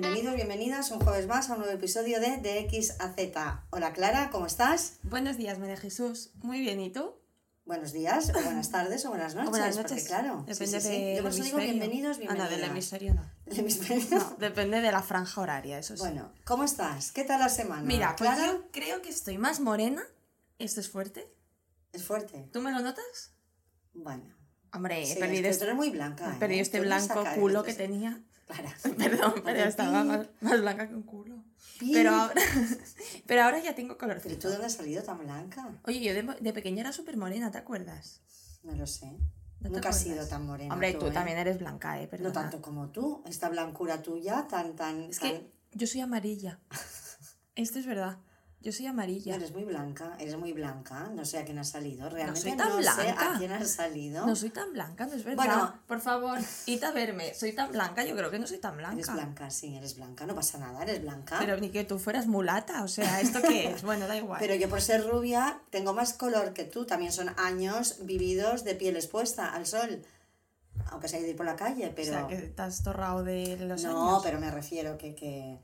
Bienvenidos, bienvenidas un jueves más a un nuevo episodio de De X a Z. Hola Clara, ¿cómo estás? Buenos días, María Jesús. Muy bien, ¿y tú? Buenos días, o buenas tardes, o buenas noches. O buenas porque, noches. claro. Depende sí, sí. del Yo por eso digo bienvenidos, Ah, bienvenidas. no, del hemisferio no. ¿Del hemisferio? No, depende de la franja horaria, eso sí. Bueno, ¿cómo estás? ¿Qué tal la semana? Mira, pues Clara, yo creo que estoy más morena. ¿Esto es fuerte? es fuerte. ¿Tú me lo notas? Bueno. Hombre, he perdido, es que este, muy blanca. he perdido ¿eh? este blanco culo que tenía. Clara. Perdón, pero estaba más, más blanca que un culo. Pero ahora, pero ahora ya tengo ¿Pero tú dónde has salido tan blanca? Oye, yo de, de pequeña era súper morena, ¿te acuerdas? No lo sé. ¿No te Nunca has sido tan morena. Hombre, tú, ¿eh? también eres blanca, ¿eh? No tanto como tú. Esta blancura tuya, tan, tan. Es tan- que yo soy amarilla. Esto es verdad. Yo soy No, amarilla. eres muy blanca, eres muy blanca. No sé a quién has salido. Realmente soy no, sé a quién has salido. No soy tan blanca, no es verdad. Bueno. por favor, id a verme. Soy tan blanca, yo creo que no soy tan blanca. Eres blanca, sí, eres blanca. No pasa nada, eres blanca. Pero ni que tú fueras mulata, o sea, ¿esto qué es? Bueno, da igual. Pero yo por ser rubia tengo más color que tú. También son años vividos de piel expuesta al sol. Aunque sea ir por la calle, pero... O sea, que te has torrado de los no, años. pero me refiero que, que...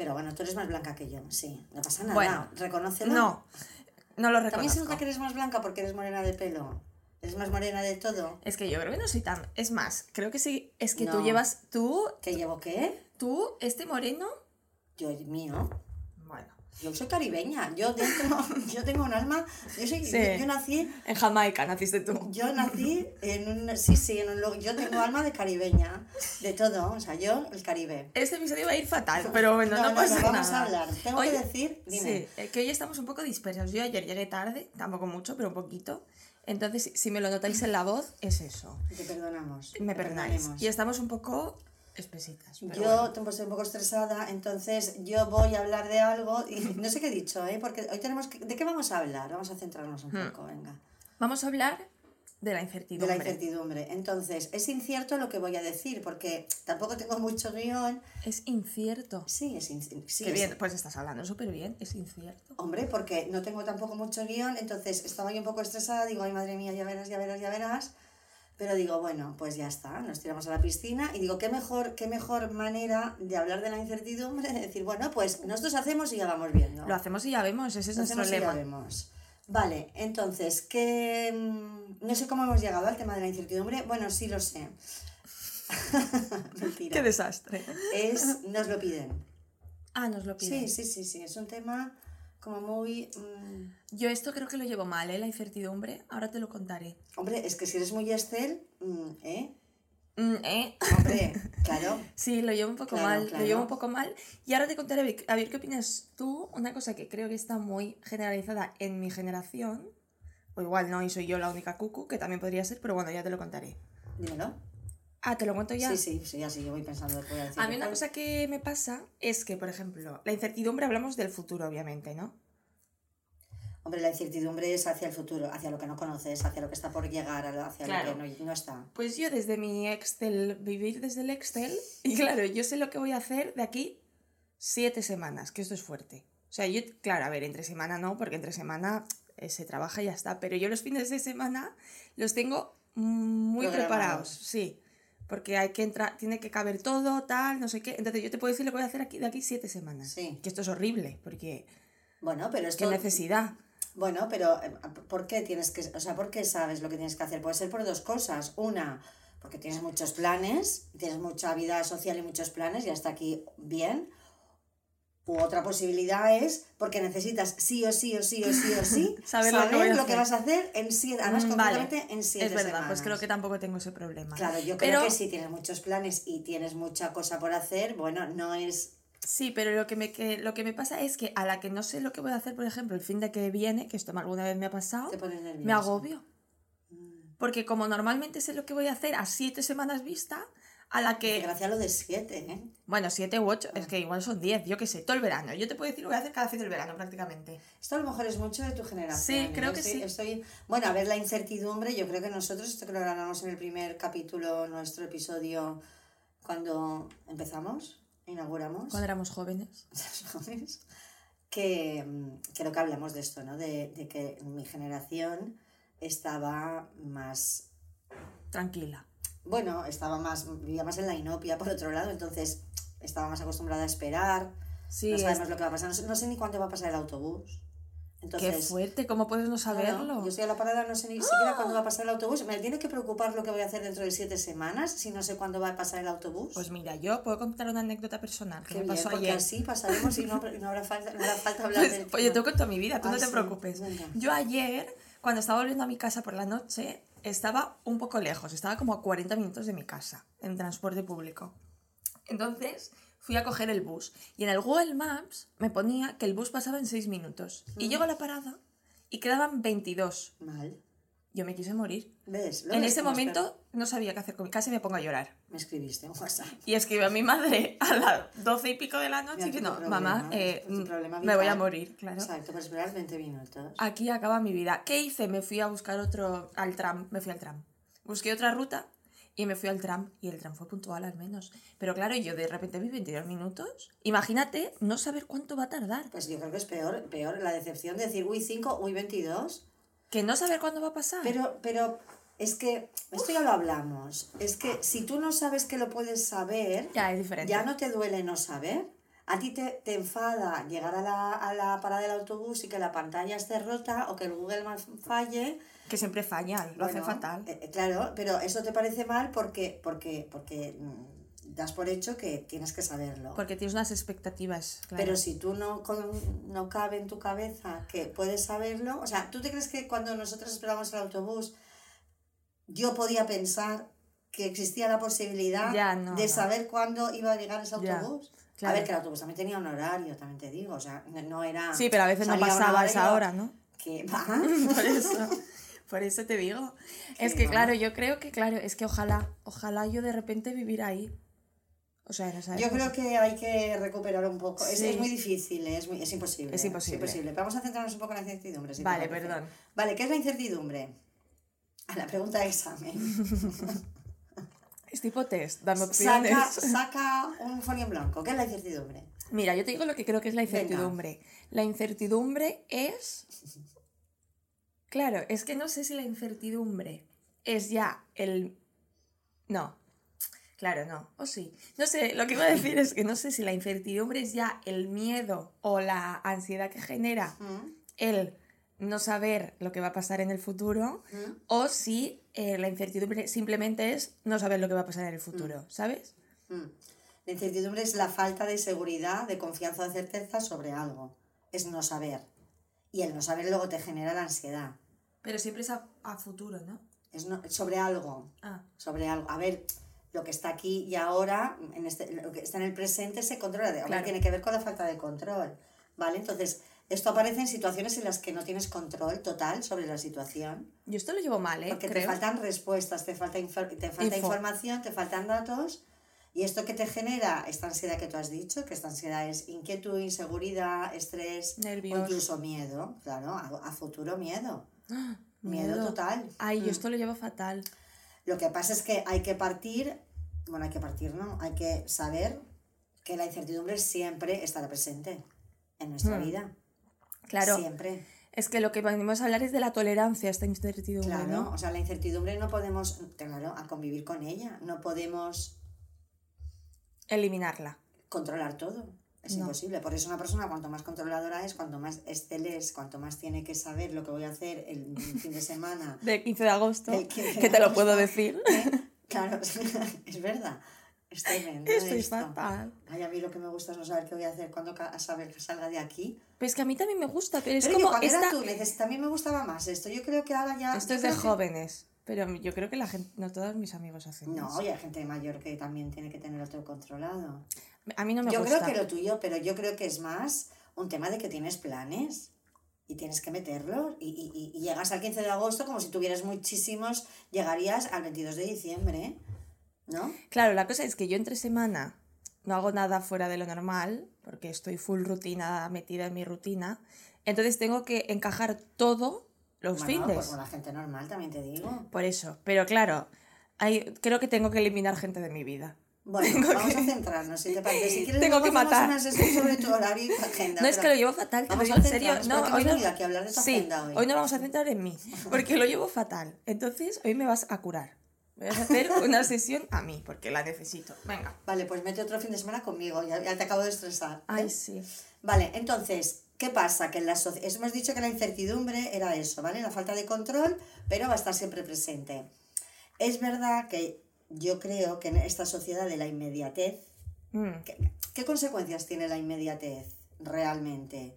Pero bueno, tú eres más blanca que yo, sí. No pasa nada. Bueno, Reconócelo. No, no lo También reconozco. se nota que eres más blanca porque eres morena de pelo. Eres más morena de todo. Es que yo creo que no soy tan... Es más, creo que sí, es que tú llevas... Tú, ¿Qué llevo qué? tú, este moreno... Yo, mío. Yo soy caribeña. Yo dentro, yo tengo un alma. Yo soy, Sí. yo, yo nací, en Jamaica naciste tú. yo nací en un, sí, sí, en un, yo tengo alma de caribeña, de todo. O sea, yo el Caribe. Este episodio va a ir fatal, pero bueno, no, No, no, pasa no, vamos nada. a hablar. Tengo que decir- dime. Sí, eh, que hoy estamos un poco dispersos. Yo ayer llegué tarde, tampoco mucho, pero un poquito. Entonces, si- me lo notáis en la voz, es eso. Te perdonamos. Me perdonáis. perdonemos. Y estamos un poco espesitas. Yo bueno. tengo- estoy un poco estresada, entonces yo voy a hablar de algo y no sé qué he dicho, ¿eh? Porque hoy tenemos que... ¿De qué vamos a hablar? Vamos a centrarnos un Hmm. poco, venga. Vamos a hablar de la De incertidumbre. la incertidumbre. Entonces, es incierto lo que voy a decir, porque tampoco tengo mucho guion. Es incierto. Sí, es incierto. Sí, Qué es- bien, pues estás hablando súper bien, es incierto. Hombre, porque no tengo tampoco mucho guion, entonces estaba yo un poco estresada, digo, ay madre mía, ya verás, ya verás, ya verás. Pero digo, bueno, pues ya está, nos tiramos a la piscina y digo, qué mejor, qué mejor manera de hablar de la incertidumbre, de decir, bueno, pues nosotros hacemos y ya vamos viendo. Lo hacemos y ya vemos, ese es Lo nuestro hacemos y ya lema. vemos. Vale, entonces, que no sé cómo hemos llegado al tema de la incertidumbre. Bueno, sí lo sé. Mentira. Qué desastre. Es, nos lo piden. Ah, nos lo piden. Sí, sí, sí, sí. Es un tema como muy. mm, Yo esto creo que lo llevo mal, ¿eh? La incertidumbre. Ahora te lo contaré. Hombre, es que si eres muy Estel, mm, ¿eh? Mm, ¿eh? Hombre, claro. Sí, lo llevo un poco Claro, mal, claro. lo llevo un poco mal. Y ahora te contaré, a ver- a ver qué opinas tú. Una cosa que creo que está muy generalizada en mi generación, o igual no, y soy yo la única cucu, que también podría ser, pero bueno, ya te lo contaré. Dímelo. Ah, te lo cuento ya. Sí, sí, sí, ya sí, yo voy pensando voy a decir. A mí una cosa que me pasa es que, por ejemplo, la incertidumbre hablamos del futuro, obviamente, ¿no? Hombre, la incertidumbre es hacia el futuro, hacia lo que no conoces, hacia lo que está por llegar, hacia Claro. lo que no, no está. Pues yo desde mi Excel, vivir desde el Excel, y claro, yo sé lo que voy a hacer de aquí siete semanas, que esto es fuerte. O sea, yo, claro, a ver, entre semana no, porque entre semana eh, se trabaja y ya está, pero yo los fines de semana los tengo muy Programados. preparados, sí. Porque hay que entrar, tiene que caber todo, tal, no sé qué. Entonces yo te puedo decir lo que voy a hacer aquí de aquí siete semanas. Sí. Que esto es horrible, porque Bueno, pero qué esto. necesidad. Bueno, pero eh, ¿por qué tienes que, o sea, por qué sabes lo que tienes que hacer? Puede ser por dos cosas. Una, porque tienes muchos planes, tienes mucha vida social y muchos planes y hasta aquí bien. U otra posibilidad es porque necesitas sí o sí o sí o sí o sí Saber lo que lo que vas a hacer en siete, además Mm, vale. en siete Es verdad, semanas. pues creo que tampoco tengo ese problema. Claro, yo creo Pero- que si tienes muchos planes y tienes mucha cosa por hacer, bueno, no es... Sí, pero lo que, me, que, lo que me pasa es que a la que no sé lo que voy a hacer, por ejemplo, el fin de que viene, que esto alguna vez me ha pasado, me agobio. Porque como normalmente sé lo que voy a hacer a siete semanas vista, a la que... Gracias a lo de siete, ¿eh? Bueno, siete u ocho, es que igual son diez, yo qué sé, todo el verano. Yo te puedo decir lo que hacer cada fin del verano prácticamente. Esto a lo mejor es mucho de tu generación. Sí, ¿eh? creo que Estoy- sí. Estoy, bueno, a ver la incertidumbre, yo creo que nosotros, esto que lo grabamos en el primer capítulo, nuestro episodio, cuando empezamos, inauguramos, Cuando éramos jóvenes. jóvenes, que mm, creo que hablamos de esto, ¿no? De, de que mi generación estaba más Tranquila. Bueno, estaba más, vivía más en la inopia por otro lado, entonces estaba más acostumbrada a esperar, Sí, no es- sabemos lo que va a pasar, no sé, no sé ni cuándo va a pasar el autobús. Entonces, qué fuerte, ¿cómo puedes no saberlo? yo estoy a la parada, no sé ni siquiera cuándo va a pasar el autobús. ¿Me tiene que preocupar lo que voy a hacer dentro de siete semanas si no sé cuándo va a pasar el autobús? Pues mira, yo puedo contar una anécdota personal que Qué me bien, pasó porque ayer. así pasaremos y no, no habrá falta, no hará falta hablar Pues, del pues yo te cuento mi vida, tú Ah, no te sí, preocupes. venga. Yo ayer, cuando estaba volviendo a mi casa por la noche, estaba un poco lejos, estaba como a 40 minutos de mi casa, en transporte público. Entonces fui a coger el bus y en el Google Maps me ponía que el bus pasaba en 6 minutos. Y llego a la parada y quedaban 22. Mal. Yo me quise morir. ¿Ves? Lo En ese momento no sabía qué hacer con mi casa y me pongo a llorar. pero Me escribiste en WhatsApp. Y escribí a mi madre a las doce y pico de la noche tu no, mamá, eh, problema me voy a morir, claro. Exacto, pues esperar 20 minutos. Aquí acaba mi vida. ¿Qué hice? Me fui a buscar otro, al tram, me fui al tram. Busqué otra ruta y me fui al tram y el tram fue puntual al menos. Pero claro, yo de repente vi 22 minutos. Imagínate no saber cuánto va a tardar. Pues yo creo que es peor, peor la decepción de decir, uy, 5, uy, 22. Que no saber cuándo va a pasar. Pero, pero es que, esto ya lo hablamos, es que si tú no sabes que lo puedes saber, ya es diferente. ya no te duele no saber. A ti te, te enfada llegar a la, a la parada del autobús y que la pantalla esté rota o que el Google Maps falle. Que siempre falla, lo hace fatal. eh, eh, claro, pero eso te parece mal porque, porque, porque mm, das por hecho que tienes que saberlo. Porque tienes unas expectativas. claro. Pero si tú no, con- no cabe en tu cabeza que puedes saberlo, o sea, ¿tú te crees que cuando nosotros esperamos el autobús, yo podía pensar que existía la posibilidad Ya, no, de no. saber cuándo iba a llegar ese Ya, autobús? claro. A ver, que el autobús también tenía un horario, también te digo, o sea, no- era... Sí, pero a veces no pasaba esa hora, ¿no? Que va. Por eso, por eso te digo. Es que va. claro, yo creo que claro, es que ojalá, ojalá yo de repente vivir ahí. O sea, no sabes. Yo creo que hay que recuperar un poco. Es, Sí. es muy difícil, es, muy- es imposible. Es imposible. Vamos a centrarnos un poco en la incertidumbre. si Vale, perdón. Vale, ¿qué es la incertidumbre? A la pregunta de examen. Es tipo test, dame opciones. Saca, saca un folio en blanco. ¿Qué es la incertidumbre? Mira, yo te digo lo que creo que es la Venga. incertidumbre. La incertidumbre es. Claro, es que no sé si la incertidumbre es ya el. No. Claro, no. O sí. No sé, lo que iba a decir es que no sé si la incertidumbre es ya el miedo o la ansiedad que genera ¿Mm? el no saber lo que va a pasar en el futuro ¿Mm? o si eh, la incertidumbre simplemente es no saber lo que va a pasar en el futuro, ¿sabes? ¿Mm? La incertidumbre es la falta de seguridad, de confianza o de certeza sobre algo. Es no saber. Y el no saber luego te genera la ansiedad. Pero siempre es a, a futuro, ¿no? Es no- sobre algo. Ah, sobre algo. A ver, lo que está aquí y ahora, en este, lo que está en el presente, se controla. Hombre, Claro. Tiene que ver con la falta de control. ¿Vale? Entonces, esto aparece en situaciones en las que no tienes control total sobre la situación. yo esto lo llevo mal, ¿eh? Porque te Creo. faltan respuestas, te falta, te falta Info. información, te faltan datos. Y esto que te genera, esta ansiedad que tú has dicho, que esta ansiedad es inquietud, inseguridad, estrés, Nervios. o incluso miedo, claro, a, a futuro miedo. ¡Ah! Miedo, total. Ay, Mm. yo esto lo llevo fatal. Lo que pasa es que hay que partir, bueno, hay que partir, ¿no? Hay que saber que la incertidumbre siempre estará presente en nuestra Hmm. vida. Claro, Siempre. es que lo que venimos a hablar es de la tolerancia a esta incertidumbre, Claro, ¿no? o sea, la incertidumbre no podemos, claro, a convivir con ella, no podemos Eliminarla. controlar todo. Es No. imposible. Por eso una persona cuanto más controladora es, cuanto más excel es, cuanto más tiene que saber lo que voy a hacer el fin de semana. Del 15 de agosto, Del 15 de que te lo puedo decir. ¿eh? Claro, es verdad. Es tremendo Estoy esto. fatal. Ay, a mí lo que me gusta es no saber qué voy a hacer cuando ca- saber que salga de aquí. Pues que a mí también me gusta, pero es Pero como cuando esta... era tú, neces- también me gustaba más esto. Yo creo que ahora ya... Esto yo es de creo que- jóvenes, pero yo creo que la gente, no todos mis amigos hacen No, eso. y hay gente mayor que también tiene que tener otro controlado. A mí no me yo gusta. creo que lo tuyo, pero yo creo que es más un tema de que tienes planes y tienes que meterlos. Y, y- y- y llegas al 15 de agosto como si tuvieras muchísimos, llegarías al 22 de diciembre, ¿no? Claro, la cosa es que yo entre semana no hago nada fuera de lo normal, porque estoy full rutina, metida en mi rutina. Entonces tengo que encajar todo los Bueno, fines. pues con la gente normal también te digo. Por eso. Pero claro, hay, creo que tengo que eliminar gente de mi vida. Bueno, vamos a centrarnos, si te parece. Si quieres, Tengo que matar. una sesión sobre tu horario y tu agenda. No es que lo llevo fatal, te lo vamos digo a en serio. No, hoy no, a hablar de tu sí, agenda hoy. hoy no vamos a centrar en mí, porque lo llevo fatal. Entonces, hoy me vas a curar. Voy a hacer una sesión a mí, porque la necesito. Venga. Vale, pues mete otro fin de semana conmigo, ya, ya te acabo de estresar. Ay, ¿eh? sí. Vale, entonces, ¿qué pasa? Que en la soci- hemos dicho que la incertidumbre era eso, ¿vale? La falta de control, pero va a estar siempre presente. Es verdad que yo creo que en esta sociedad de la inmediatez, Mm, ¿qué, qué consecuencias tiene la inmediatez realmente?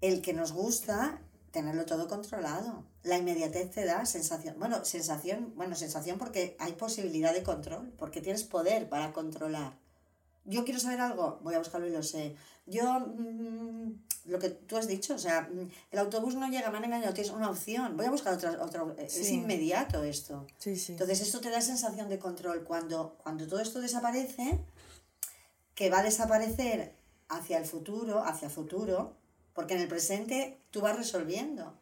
El que nos gusta tenerlo todo controlado. La inmediatez te da sensación, bueno, sensación, bueno, sensación porque hay posibilidad de control, porque tienes poder para controlar. Yo quiero saber algo, voy a buscarlo y lo sé. Yo, mm, lo que tú has dicho, o sea, mm, el autobús no llega, me han engañado, tienes una opción, voy a buscar otra, otra es inmediato esto. Sí, sí. Entonces esto te da sensación de control. Cuando, cuando todo esto desaparece, que va a desaparecer hacia el futuro, hacia futuro, porque en el presente tú vas resolviendo,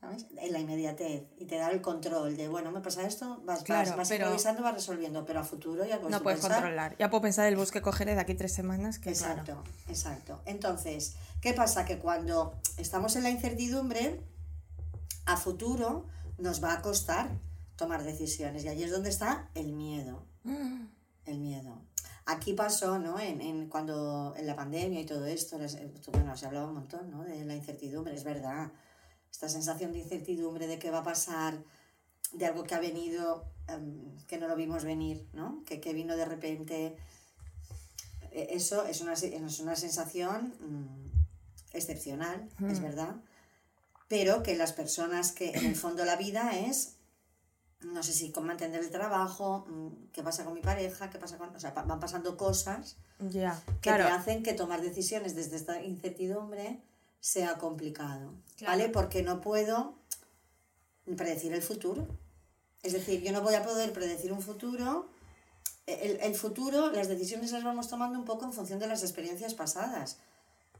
¿sabes? En la inmediatez y te da el control de, bueno, me pasa esto, vas, Claro, vas, vas pero- improvisando, vas resolviendo, pero a futuro ya puedes no puedes pensar. controlar. Ya puedo pensar el bus que cogeré de aquí tres semanas, que Exacto, claro. exacto. Entonces, ¿qué pasa? Que cuando estamos en la incertidumbre, a futuro nos va a costar tomar decisiones y ahí es donde está el miedo. Mm, El miedo. Aquí pasó, ¿no? En, en cuando en la pandemia y todo esto, bueno, se hablaba un montón, ¿no? De la incertidumbre, es verdad. Esta sensación de incertidumbre de qué va a pasar, de algo que ha venido, em, que no lo vimos venir, ¿no? Que, que vino de repente. Eh, Eso es una, es una sensación mm, excepcional, es verdad. Pero que las personas que en el fondo la vida es no sé si con mantener el trabajo, mm, qué pasa con mi pareja, qué pasa con... O sea, van pasando cosas que claro. te hacen que tomar decisiones desde esta incertidumbre sea complicado, Claro. ¿vale? Porque no puedo predecir el futuro. Es decir, yo no voy a poder predecir un futuro. El, el futuro, las decisiones las vamos tomando un poco en función de las experiencias pasadas.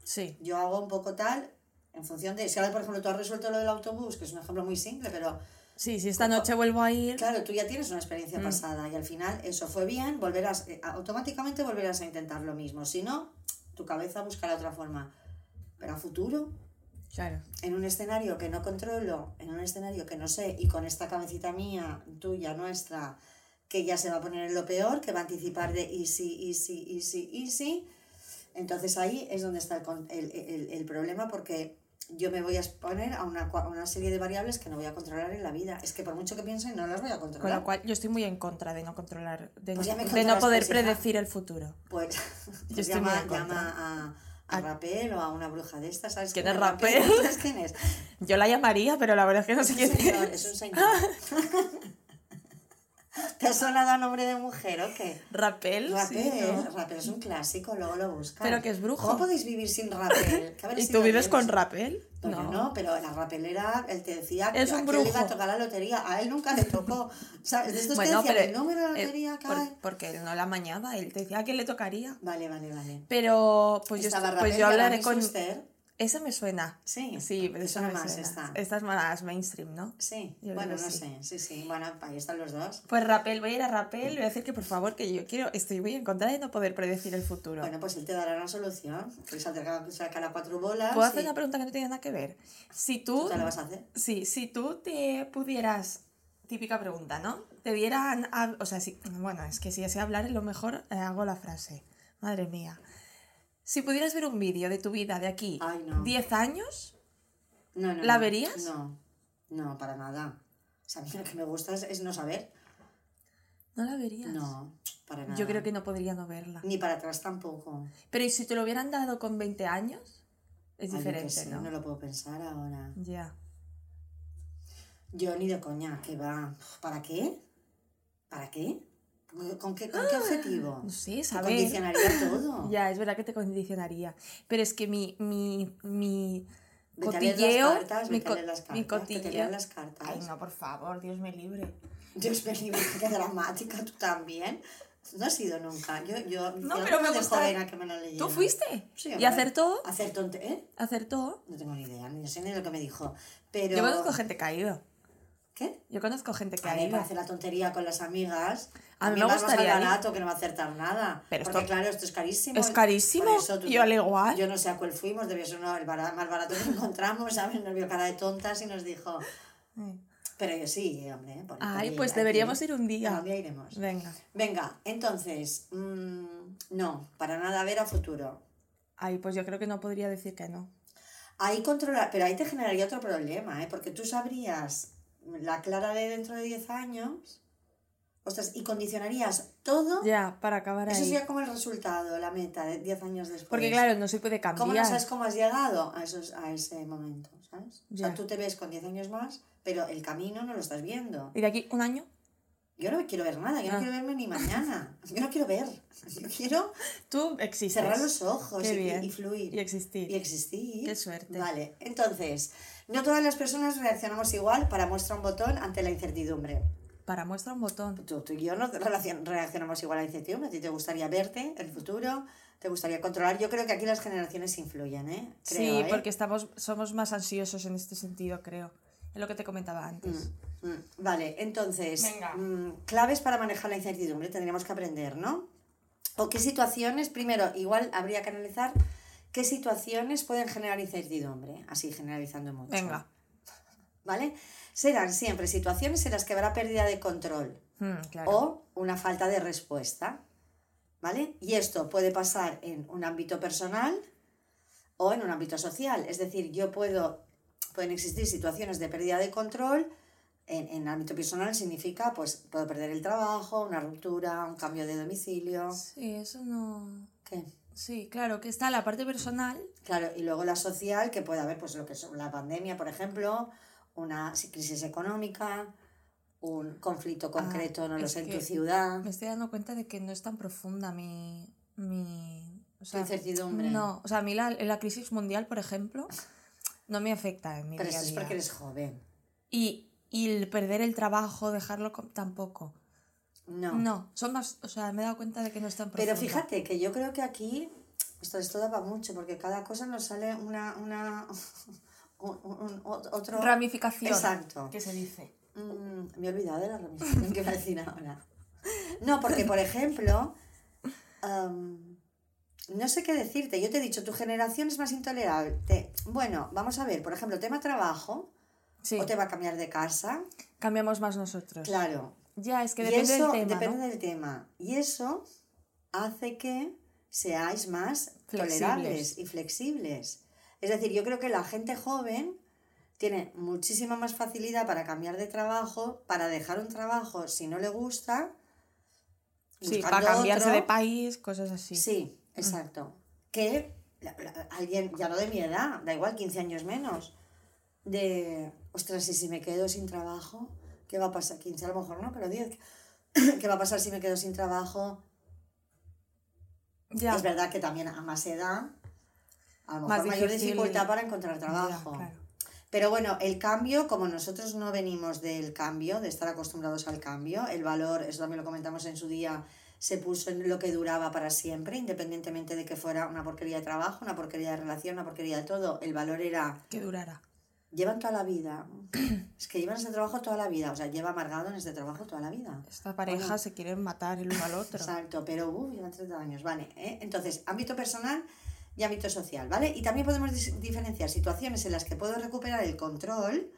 Sí. Yo hago un poco tal en función de... Si ahora, por ejemplo, tú has resuelto lo del autobús, que es un ejemplo muy simple, pero Sí, si esta noche vuelvo a ir. Claro, tú ya tienes una experiencia Mm. pasada y al final eso fue bien, volverás, eh, automáticamente volverás a intentar lo mismo. Si no, tu cabeza buscará otra forma. Pero a futuro, Claro. en un escenario que no controlo, en un escenario que no sé, y con esta cabecita mía, tuya, nuestra, que ya se va a poner en lo peor, que va a anticipar de easy, easy, easy, easy, entonces ahí es donde está el, con- el, el- el problema porque yo me voy a exponer a una, a una serie de variables que no voy a controlar en la vida. Es que por mucho que piense, no las voy a Con controlar. lo cual, yo estoy muy en contra de no controlar, de, Pues no, de poder pues, predecir el futuro. Pues, pues llama, llama a, a Rapel o a una bruja de estas, ¿sabes? ¿Quién quién es Rapel? ¿Sabes quién es? Yo la llamaría, pero la verdad es que no sé Es quién señor, es. es un señor. ¿Te ha sonado a nombre de mujer o qué? Rapel, Rapel, sí, ¿no? Rapel es un clásico, luego lo buscas. Pero que es brujo. ¿Cómo podéis vivir sin Rapel? ¿Qué habrá ¿Y tú vives con Rapel? No, no, pero la rapelera, él te decía Es que un quién le iba a brujo. tocar la lotería. A él nunca le tocó. ¿Sabes? De estos Bueno, que decían, pero el número de la eh, lotería cae. porque él no la mañaba, él te decía quién le tocaría. Vale, vale, vale. Pero pues yo, Estaba pues yo hablaré con... Schuster. Esa me suena. Sí, Sí, pero ¿te esa suena me más esta? Esta es más mainstream, ¿no? Sí, Yo bueno, no sí. sé, sí, sí. Bueno, ahí están los dos. Pues Rapel, voy a ir a Rapel y voy a decir que por favor, que yo quiero, estoy muy en contra de no poder predecir el futuro. Bueno, pues él te dará una solución. Pues sacar, sacar a cuatro bolas. ¿Puedo hacer y- una pregunta que no tiene nada que ver? Si tú, ¿Tú te la vas a hacer? sí, si tú te pudieras, típica pregunta, ¿no? Te dieran, a- o sea, si, bueno, es que si ya sé hablar, lo mejor eh, hago la frase. Madre mía. Si pudieras ver un vídeo de tu vida de aquí Ay, no. 10 años, No, no, ¿La no. verías? No, no, para nada. O sea, a mí lo que me gusta es, es no saber. no la verías. No, para nada. Yo creo que no podría no verla. Ni para atrás tampoco. Pero ¿y si te lo hubieran dado con 20 años? Es Ay, diferente, ¿no? No lo puedo pensar ahora. Ya. Yo ni de coña, ¿qué va? ¿Para qué? ¿Para qué? ¿Con qué, con qué objetivo? Ah, No sé, Te saber. condicionaría todo. Ya, es verdad que te condicionaría. Pero es que mi, mi, mi cotilleo. las cartas, mi, co- las mi cartas, te cotilleo. las cartas. Ay, no, por favor, Dios me libre. Dios me libre, qué dramática, tú también. No has ido nunca. Yo, yo, No, yo pero me de gusta- joven a que me lo. ¿Tú fuiste? Sí, ¿Y acertó? Acertó, ¿eh? ¿Acertó? No tengo ni idea, ni sé ni lo que me dijo. Pero... Yo conozco gente ido. ¿Qué? Yo conozco gente que A ha mí me ido. parece la tontería con las amigas. A mí me más gustaría ir. barato que no va a acertar nada. Pero Porque esto- claro, esto es carísimo. Es carísimo, Por eso tú- yo al igual. Yo no sé a cuál fuimos, debió ser uno el más barato que encontramos, ¿sabes? Nos vio cara de tontas y nos dijo... Pero yo sí, hombre. Ay, pues ir, deberíamos ir un día. Un día iremos. Venga. Venga, entonces, mm, no, para nada ver a futuro. Ay, pues yo creo que no podría decir que no. Ahí controlar, pero ahí te generaría otro problema, ¿eh? Porque tú sabrías la Clara de dentro de 10 años, ostras, y condicionarías todo. Ya, para acabar Eso ahí. sería como el resultado, la meta de 10 años después. Porque claro, no se puede ¿Cómo no cambiar. sabes cómo has llegado a, esos, a ese momento? ¿Sabes? O sea, tú te ves con 10 años más, pero el camino no lo estás viendo. ¿Y de aquí un año? Yo no quiero ver nada, yo no Ah. quiero verme ni mañana. Yo no quiero ver. Yo quiero Tú existes. cerrar los ojos y, fluir. Y existir. Y existir. Qué suerte. Vale, entonces, no todas las personas reaccionamos igual para muestra un botón ante la incertidumbre. Para muestra un botón. Tú, tú y yo no reaccionamos igual a la incertidumbre. A ti te gustaría verte el futuro, te gustaría controlar. Yo creo que aquí las generaciones influyen, ¿eh? Creo, sí, ¿eh? porque estamos, somos más ansiosos en este sentido, creo. Es lo que te comentaba antes. Mm, mm. Vale, entonces, mm, claves para manejar la incertidumbre tendríamos que aprender, ¿no? O qué situaciones, primero, igual habría que analizar qué situaciones pueden generar incertidumbre, así generalizando mucho. Venga. ¿Vale? Serán siempre situaciones en las que habrá pérdida de control Mm, claro. o una falta de respuesta. ¿Vale? Y esto puede pasar en un ámbito personal o en un ámbito social. Es decir, yo puedo, pueden existir situaciones de pérdida de control. En, en ámbito personal significa, pues, puedo perder el trabajo, una ruptura, un cambio de domicilio. Sí, eso no. ¿Qué? Sí, claro, que está la parte personal. Claro, y luego la social, que puede haber, pues, lo que es la pandemia, por ejemplo, una crisis económica, un conflicto concreto, no lo Ah, sé, en tu ciudad. Me estoy dando cuenta de que no es tan profunda mi. mi o sea, incertidumbre. No, o sea, a mí la, la crisis mundial, por ejemplo, no me afecta en mi Pero día eso a es día. porque eres joven. Y, y el perder el trabajo, dejarlo co- tampoco. No. No, son más. O sea, me he dado cuenta de que no es tan Pero fíjate que yo creo que aquí, esto, esto da para mucho, porque cada cosa nos sale una, una un- un- ot- otro... Ramificación. Exacto. ¿Qué se dice? Mm, me he olvidado de la ramificación que iba a decir ahora. No, porque por ejemplo, no sé qué decirte. Yo te he dicho, tu generación es más intolerable. Bueno, vamos a ver, por ejemplo, tema trabajo, Sí, o te va a cambiar de casa. cambiamos más nosotros. Claro, Ya, es que depende eso del tema. depende ¿no? del tema. Y eso hace que seáis más Flexibles. tolerables y flexibles. Es decir, yo creo que la gente joven tiene muchísima más facilidad para cambiar de trabajo, para dejar un trabajo si no le gusta. Sí, para cambiarse otro. de país, cosas así. Sí, exacto. Que la- la- alguien, ya no de mi edad, da igual, 15 años menos, de, ostras, y si me quedo sin trabajo, ¿qué va a pasar? 15 a lo mejor no, pero 10. ¿Qué va a pasar si me quedo sin trabajo? Ya. Es verdad que también a más edad, a lo Más mejor mayor difícil. dificultad para encontrar Ya, trabajo. claro. Pero bueno, el cambio, como nosotros no venimos del cambio, de estar acostumbrados al cambio, el valor, eso también lo comentamos en su día, se puso en lo que duraba para siempre, independientemente de que fuera una porquería de trabajo, una porquería de relación, una porquería de todo. El valor era, Que durara. llevan toda la vida. Es que llevan este trabajo toda la vida, o sea, lleva amargado en este trabajo toda la vida. Esta pareja Bueno. se quieren matar el uno al otro. Exacto, pero uh, llevan 30 años, vale. ¿eh? Entonces, ámbito personal y ámbito social, ¿vale? Y también podemos diferenciar situaciones en las que puedo recuperar el control.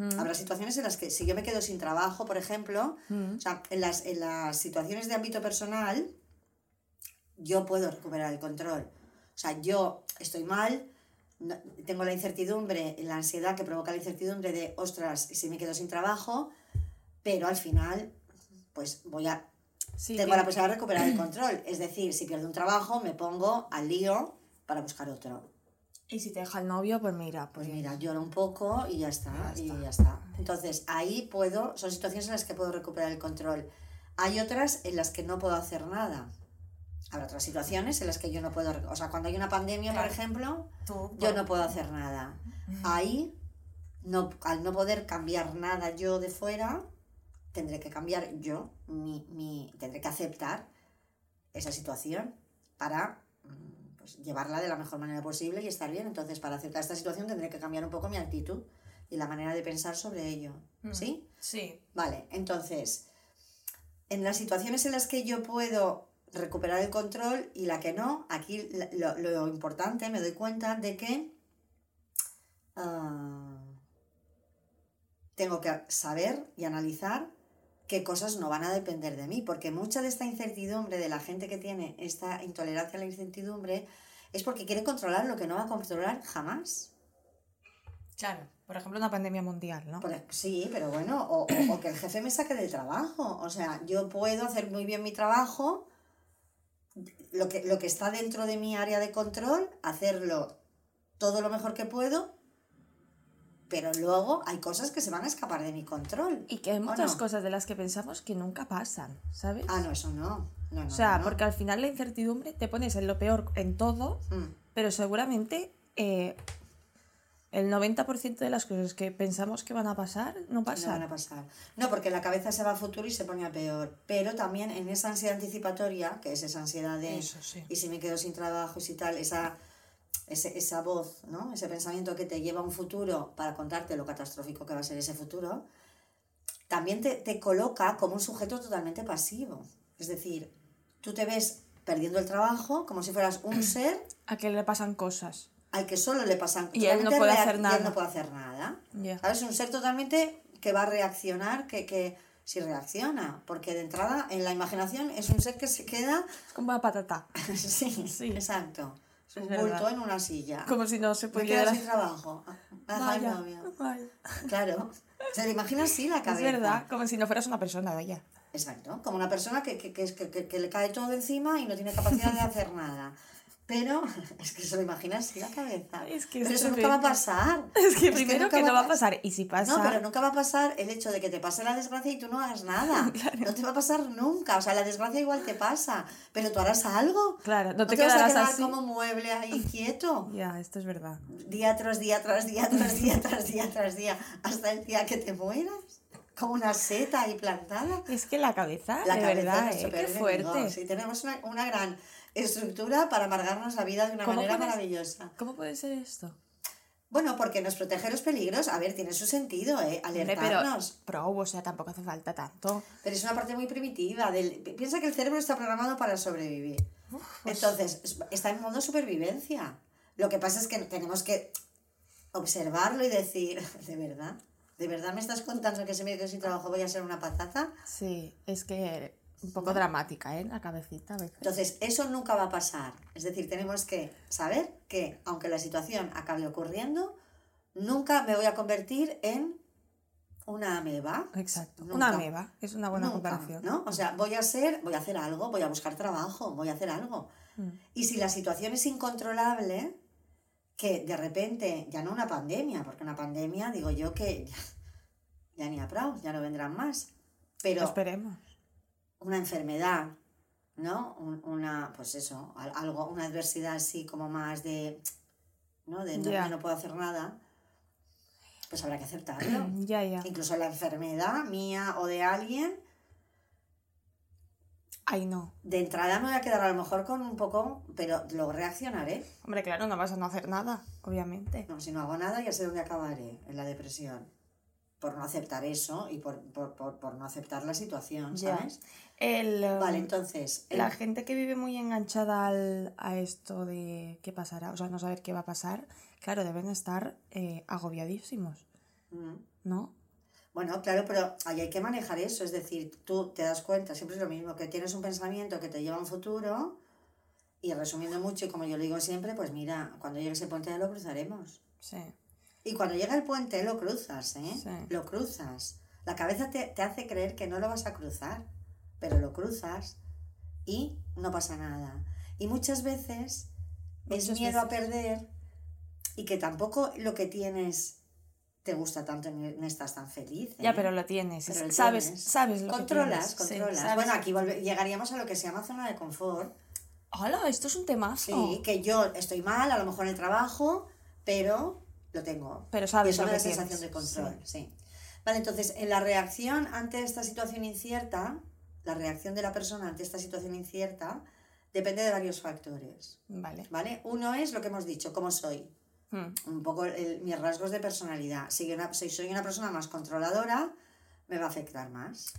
Mm. Habrá situaciones en las que si yo me quedo sin trabajo, por ejemplo, Mm. o sea, en las, en las situaciones de ámbito personal, yo puedo recuperar el control. O sea, yo estoy mal, no- tengo la incertidumbre, la ansiedad que provoca la incertidumbre de, ostras, si me quedo sin trabajo, pero al final, pues voy a Sí, tengo la posibilidad de recuperar el control. Es decir, si pierdo un trabajo, me pongo al lío para buscar otro. Y si te deja el novio, pues mira, Pues pues mira, lloro un poco y ya está, Ya y está. ya está. Entonces, ahí puedo, son situaciones en las que puedo recuperar el control. Hay otras en las que no puedo hacer nada. Habrá otras situaciones en las que yo no puedo, o sea, cuando hay una pandemia, por ejemplo, tú, yo no puedo hacer nada. Ahí, no, al no poder cambiar nada yo de fuera, tendré que cambiar yo, mi, mi- tendré que aceptar esa situación para pues, llevarla de la mejor manera posible y estar bien. Entonces, para aceptar esta situación tendré que cambiar un poco mi actitud y la manera de pensar sobre ello. Mm. ¿Sí? Sí. Vale, entonces, en las situaciones en las que yo puedo recuperar el control y la que no, aquí lo, lo importante, me doy cuenta de que ah, tengo que saber y analizar qué cosas no van a depender de mí, porque mucha de esta incertidumbre de la gente que tiene esta intolerancia a la incertidumbre es porque quiere controlar lo que no va a controlar jamás. Claro, por ejemplo, una pandemia mundial, ¿no? Por- sí, pero bueno, o, o- o que el jefe me saque del trabajo. O sea, yo puedo hacer muy bien mi trabajo, lo que, lo que está dentro de mi área de control, hacerlo todo lo mejor que puedo, pero luego hay cosas que se van a escapar de mi control. Y que hay ¿o muchas no? cosas de las que pensamos que nunca pasan, ¿sabes? Ah, no, eso no. No, no, o sea, no. porque al final la incertidumbre te pones en lo peor en todo, Mm. pero seguramente eh, el 90% de las cosas que pensamos que van a pasar no No pasan. van a pasar. No, porque la cabeza se va a futuro y se pone a peor. Pero también en esa ansiedad anticipatoria, que es esa ansiedad de Eso sí. y si me quedo sin trabajo y tal, esa, ese- esa voz, ¿no? Ese pensamiento que te lleva a un futuro para contarte lo catastrófico que va a ser ese futuro, también te, te coloca como un sujeto totalmente pasivo. Es decir, tú te ves perdiendo el trabajo como si fueras un ser A que le pasan cosas. al que solo le pasan Y él no puede hacer y él nada. no puede hacer nada. Ya. ¿Sabes? Un ser totalmente que va a reaccionar, que, que si reacciona, porque de entrada en la imaginación es un ser que se queda, Es como una patata. sí, Sí. exacto, es Es un verdad. bulto en una silla. Como si no se Me pudiera. quedo sin trabajo. Ajá, Vaya, novio. vaya. Claro. Se le imagina así la Es cabeza. verdad, como si no fueras una persona, vaya. Exacto. Como una persona que, que, que, es- que- que- que le cae todo encima y no tiene capacidad de hacer nada. Pero es que se lo imagina así la cabeza. Es que pero es eso nunca va a pasar. Es que primero nunca que no va a pa- pasar. Y si pasa. No, pero nunca va a pasar el hecho de que te pase la desgracia y tú no hagas nada. No te va a pasar nunca. O sea, la desgracia igual te pasa, pero tú harás algo. Claro, no te vas a quedarás quedar así. como mueble ahí quieto. Ya, esto es verdad. Día tras día, tras día, tras día, tras día, tras día, hasta el día que te mueras. Como una seta ahí plantada. Es que la cabeza, La de cabeza verdad, es ¿eh? Qué fuerte. Sí, tenemos una, una gran estructura para amargarnos la vida de una ¿Cómo manera puedes- maravillosa. ¿Cómo puede ser esto? Bueno, porque nos protege los peligros. A ver, tiene su sentido, ¿eh? Hombre, pero, Alertarnos. pero, o sea, tampoco hace falta tanto. Pero es una parte muy primitiva. Del... Piensa que el cerebro está programado para sobrevivir. pues Entonces, es- está en modo supervivencia. Lo que pasa es que tenemos que observarlo y decir, ¿de verdad? ¿De verdad me estás contando que si me quedo sin trabajo voy a ser una patata? Sí, es que un poco dramática, ¿eh? La cabecita a veces. Entonces, eso nunca va a pasar. Es decir, tenemos que saber que, aunque la situación acabe ocurriendo, nunca me voy a convertir en una ameba. Exacto. Nunca. Una ameba, es una buena Nunca, comparación. ¿no? O sea, voy a ser, voy a hacer algo, voy a buscar trabajo, voy a hacer algo. Mm. Y si la situación es incontrolable, que de repente, ya no una pandemia, porque una pandemia, digo yo que ya, ya ni a Prau, ya no vendrán más. Pero Esperemos. Una enfermedad, ¿no? Un- una, pues eso, al- algo, una adversidad así como más de, ¿no? De no, Ya. no puedo hacer nada, pues habrá que aceptarlo. Ya, ya. Incluso la enfermedad mía o de alguien, Ay, no. de entrada me voy a quedar a lo mejor con un poco, pero luego reaccionaré. Hombre, claro, no vas a no hacer nada, obviamente. No, si no hago nada ya sé dónde acabaré, en la depresión. Por no aceptar eso y por, por, por, por no aceptar la situación, Ya. ¿sabes? El, Vale, entonces... el- La gente que vive muy enganchada al- a esto de qué pasará, o sea, no saber qué va a pasar, claro, deben estar eh, agobiadísimos, Mm. ¿no? Bueno, claro, pero ahí hay que manejar eso, es decir, tú te das cuenta, siempre es lo mismo, que tienes un pensamiento que te lleva a un futuro y resumiendo mucho y como yo lo digo siempre, pues mira, cuando llegue ese puente ya lo cruzaremos. Sí. Y cuando llega el puente lo cruzas, ¿eh? Sí. Lo cruzas. La cabeza te, te hace creer que no lo vas a cruzar, pero lo cruzas y no pasa nada. Y muchas veces es miedo a perder y que tampoco lo que tienes te gusta tanto ni, ni estás tan feliz. Ya, ¿eh? pero lo tienes, Pero lo sabes, tienes. sabes lo controlas, que tienes. Controlas. Bueno, aquí llegaríamos a lo que se llama zona de confort. Hola, esto es un temazo. Sí, que yo estoy mal, a lo mejor en el trabajo, pero lo tengo. Pero Y sabes eso lo que sensación tienes. de control, sí. Vale, entonces, en la reacción ante esta situación incierta, la reacción de la persona ante esta situación incierta, depende de varios factores, Vale. ¿vale? Uno es lo que hemos dicho, cómo soy, Hmm. un poco el- mis rasgos de personalidad. Si, una- si soy una persona más controladora, me va a afectar más.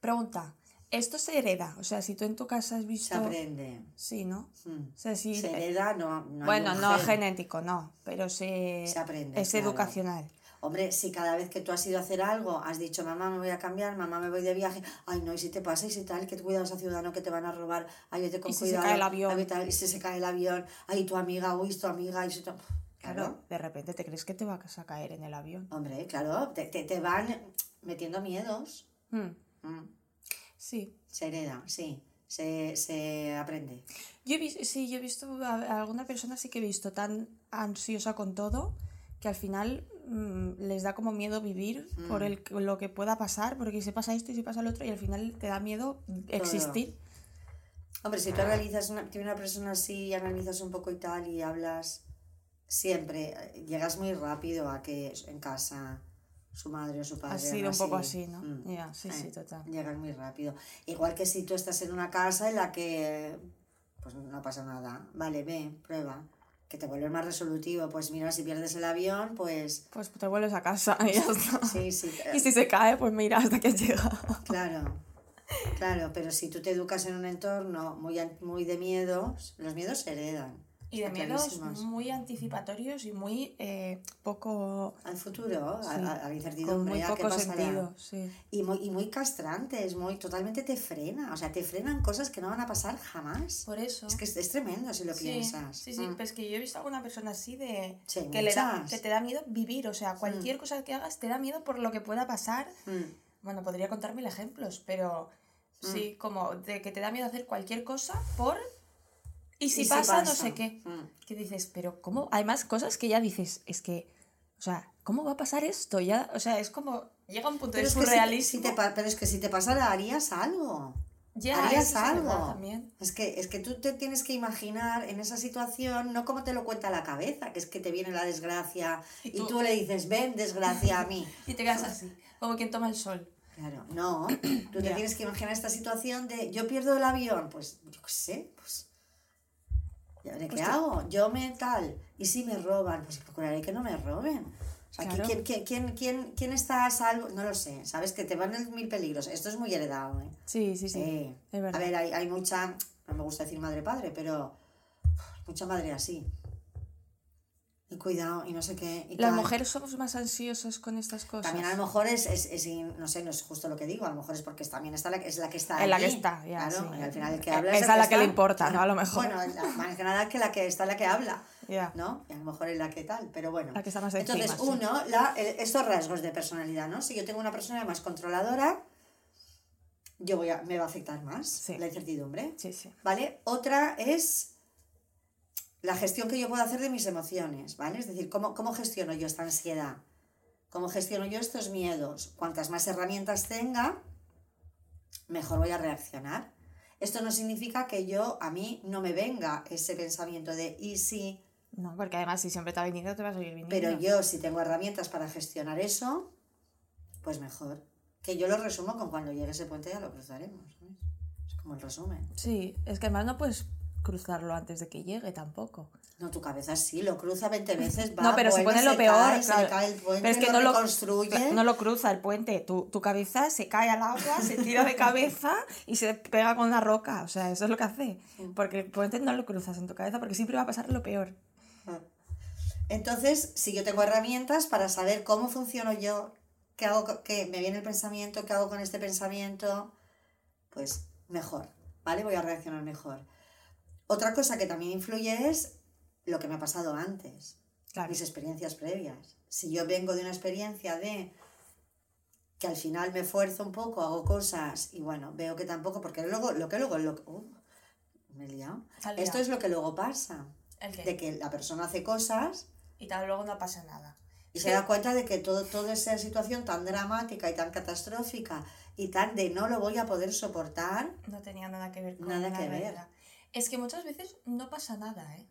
Pregunta, ¿esto se hereda? O sea, si tú en tu casa has Se visto... aprende. Sí, ¿no? Mm. O sea, si... Se hereda, no, bueno, no gen. genético, no, pero se... Se aprende, Es claro. educacional. Hombre, si cada vez que tú has ido a hacer algo has dicho, mamá, me voy a cambiar, mamá, me voy de viaje, ay, no, y si te pasa, y si tal, que te cuidas a ciudadano que te van a robar, ay, vete con Y si se cuidado. cae el avión. ay, tal, y si se cae el avión, ay, tu amiga, uy, tu amiga, y si tu- Claro. De repente te crees que te vas a caer en el avión. Hombre, claro, te, te, te van metiendo miedos. Mm, Mm, Sí. Se hereda, sí, se, se aprende. Yo he visto, sí, yo he visto a, alguna persona sí que he visto tan ansiosa con todo que al final mm, les da como miedo vivir por el, lo que pueda pasar, porque si pasa esto y si pasa lo otro, y al final te da miedo existir. Hombre, si tú analizas una, tiene una persona así y analizas un poco y tal y hablas siempre, eh, llegas muy rápido a que en casa su madre o su padre. Ha sido un poco así, ¿no? Mm. Ya, sí, sí, total. Llegas muy rápido. Igual que si tú estás en una casa en la que pues no pasa nada. Vale, ve, prueba. Que te vuelves más resolutivo. Pues mira, si pierdes el avión, pues Pues te vuelves a casa y ya está. sí, sí. Y si se cae, pues mira, hasta que has llegado. Claro, claro, pero si tú te educas en un entorno muy, muy de miedos, los miedos se heredan. Y de miedos muy anticipatorios y muy eh, poco... Al futuro, a- Sí, a, la incertidumbre, muy poco sentido, sí. Y muy, y muy castrantes, muy, totalmente te frena, o sea, te frenan cosas que no van a pasar jamás. Por eso... Es que es, es tremendo si lo Sí, piensas. sí, sí, Mm. pero es que yo he visto a alguna persona así de Sí, que, le da, muchas. que te da miedo vivir, o sea, cualquier cosa que hagas te da miedo por lo que pueda pasar. Mm. Bueno, podría contar mil ejemplos, pero sí, como de que te da miedo hacer cualquier cosa por... Y si, Y si pasa, no pasa. sé qué. Mm. Que dices, pero ¿cómo? Además, cosas que ya dices, es que, o sea, ¿cómo va a pasar esto? Ya, o sea, es como, llega un punto Pero de es, que si, surrealismo. si te, pero es que si te pasara, harías algo. ya, harías algo. también. Es que, es que tú te tienes que imaginar en esa situación, no como te lo cuenta la cabeza, que es que te viene la desgracia Y y tú- tú, le dices, ven desgracia a mí. Y te quedas así, como quien toma el sol. Claro, no, tú te Ya. tienes que imaginar esta situación de yo pierdo el avión, pues yo qué sé, pues qué hago, yo me tal, y si me roban, pues procuraré que no me roben. O sea, Claro. ¿quién, quién, quién, quién, quién está a salvo? No lo sé, sabes que te van en mil peligros. Esto es muy heredado, ¿eh? Sí, sí, sí. Sí. es verdad. A ver, hay, hay mucha, no me gusta decir madre-padre, pero mucha madre así. Y cuidado, y no sé qué. y Las mujeres somos más ansiosas con estas cosas. También a lo mejor es, es, es no sé, no es justo lo que digo, a lo mejor es porque es- también está la, es la que está Es la que está, ya, Claro, sí. y al final el que habla es a la que le importa, ¿no? A lo mejor. Bueno, más que nada que la que está la que habla, Ya. ¿no? Y a lo mejor es la que tal, pero bueno. La que está más Entonces, encima, sí. uno, la, el- estos rasgos de personalidad, ¿no? Si yo tengo una persona más controladora, yo voy a, me va a afectar más Sí. la incertidumbre. Sí, sí. ¿Vale? Otra es la gestión que yo puedo hacer de mis emociones, ¿vale? Es decir, ¿cómo, cómo gestiono yo esta ansiedad? ¿Cómo gestiono yo estos miedos? Cuantas más herramientas tenga, mejor voy a reaccionar. Esto no significa que yo, a mí, no me venga ese pensamiento de, ¿y si? No, porque además si siempre te ha venido, te va a seguir viniendo. Pero yo, si tengo herramientas para gestionar eso, pues mejor. Que yo lo resumo con cuando llegue ese puente ya lo cruzaremos. ¿sabes? Es como el resumen. Sí, es que además no puedes cruzarlo antes de que llegue tampoco. No, tu cabeza sí, lo cruza 20 veces, va, no, pero se pone lo se peor. cae, se claro. cae el puente, pero es que lo no lo, no lo cruza el puente. Tu, tu cabeza se cae al agua, se tira de cabeza y se pega con la roca. O sea, eso es lo que hace. Porque el puente no lo cruzas en tu cabeza porque siempre va a pasar lo peor. Entonces, si yo tengo herramientas para saber cómo funciono yo, qué hago, qué me viene el pensamiento, qué hago con este pensamiento, pues mejor, ¿vale? Voy a reaccionar mejor. Otra cosa que también influye es lo que me ha pasado antes, Claro. mis experiencias previas. Si yo vengo de una experiencia de que al final me esfuerzo un poco, hago cosas y bueno, veo que tampoco, porque luego, lo que luego, lo, uh, me he liado. Esto es lo que luego pasa, de que la persona hace cosas Y tal, luego no pasa nada. y se da cuenta de que todo, toda esa situación tan dramática y tan catastrófica y tan de no lo voy a poder soportar, No tenía nada que ver con Nada que ver. Es que muchas veces no pasa nada, ¿eh?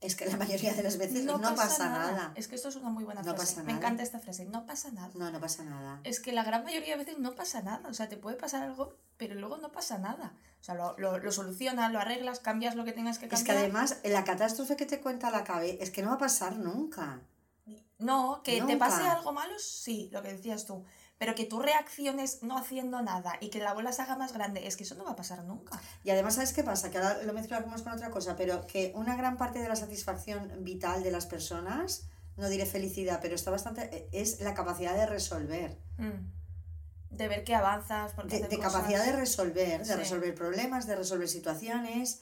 es que la mayoría de las veces no, pasa, nada. Es que esto es una muy buena No frase. pasa Me nada. encanta esta frase. No pasa nada. No, no pasa nada. Es que la gran mayoría de veces no pasa nada. O sea, te puede pasar algo, pero luego no pasa nada. O sea, lo, lo, lo solucionas, lo arreglas, cambias lo que tengas que Es que cambiar. además la catástrofe que te cuenta la cabeza es que no va a pasar nunca. No, que te pase algo malo, sí, lo que decías tú. Pero que tú reacciones no haciendo nada y que la bola se haga más grande, es que eso no va a pasar nunca. Y además, ¿sabes qué pasa? Que ahora lo mezclamos con otra cosa, pero que una gran parte de la satisfacción vital de las personas no diré felicidad, pero está bastante, e, es la capacidad de resolver. Mm. De ver que avanzas, porque De, capacidad de resolver, de Sí. resolver problemas, de resolver situaciones.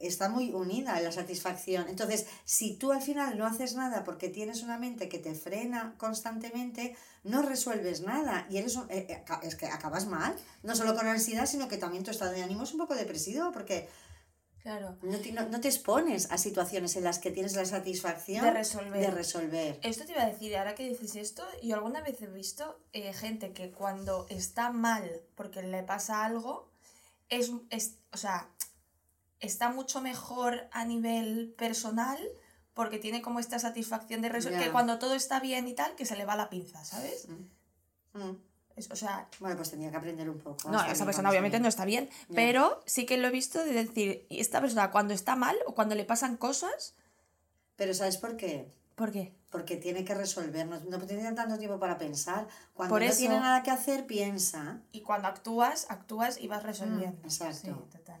Está muy unida en la satisfacción. Entonces, si tú al final no haces nada porque tienes una mente que te frena constantemente, no resuelves nada y eres un- eh, eh, es que acabas mal, no solo con ansiedad, sino que también tu estado de ánimo es un poco depresivo porque Claro. no te, no- no te expones a situaciones en las que tienes la satisfacción De resolver. de resolver. Esto te iba a decir, ahora que dices esto, yo alguna vez he visto eh, gente que cuando está mal porque le pasa algo, es, es, o sea, está mucho mejor a nivel personal porque tiene como esta satisfacción de resolver, Ya. que cuando todo está bien y tal, que se le va la pinza, ¿sabes? Mm. Es- o sea, Bueno, pues tenía que aprender un poco. no, esa bien, persona obviamente bien. no está bien, Ya. pero sí que lo he visto de decir, y esta persona cuando está mal o cuando le pasan cosas, Pero ¿sabes por qué? ¿por qué? Porque tiene que resolver, no, no tiene tanto tiempo para pensar. Cuando Por no eso- tiene nada que hacer, piensa. Y cuando actúas, actúas y vas resolviendo. Mm, exacto. Sí, total.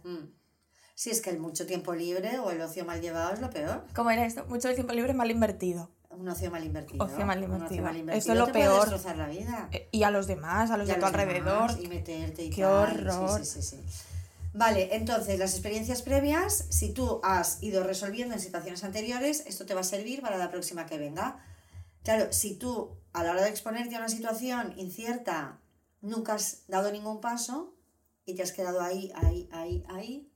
Si es que el mucho tiempo libre o el ocio mal llevado es lo peor. ¿Cómo era esto? Mucho tiempo libre mal invertido. Un ocio mal invertido. Ocio mal Un ocio invertido. mal Esto es lo te puede peor. destrozar la vida. Eh, Y a los demás, a los Y a de tu los demás, alrededor. Y meterte y Qué tal. Sí, horror. Sí, sí, sí. Vale, entonces las experiencias previas, si tú has ido resolviendo en situaciones anteriores, esto te va a servir para la próxima que venga. Claro, si tú a la hora de exponerte a una situación incierta nunca has dado ningún paso y te has quedado ahí, ahí, ahí, ahí.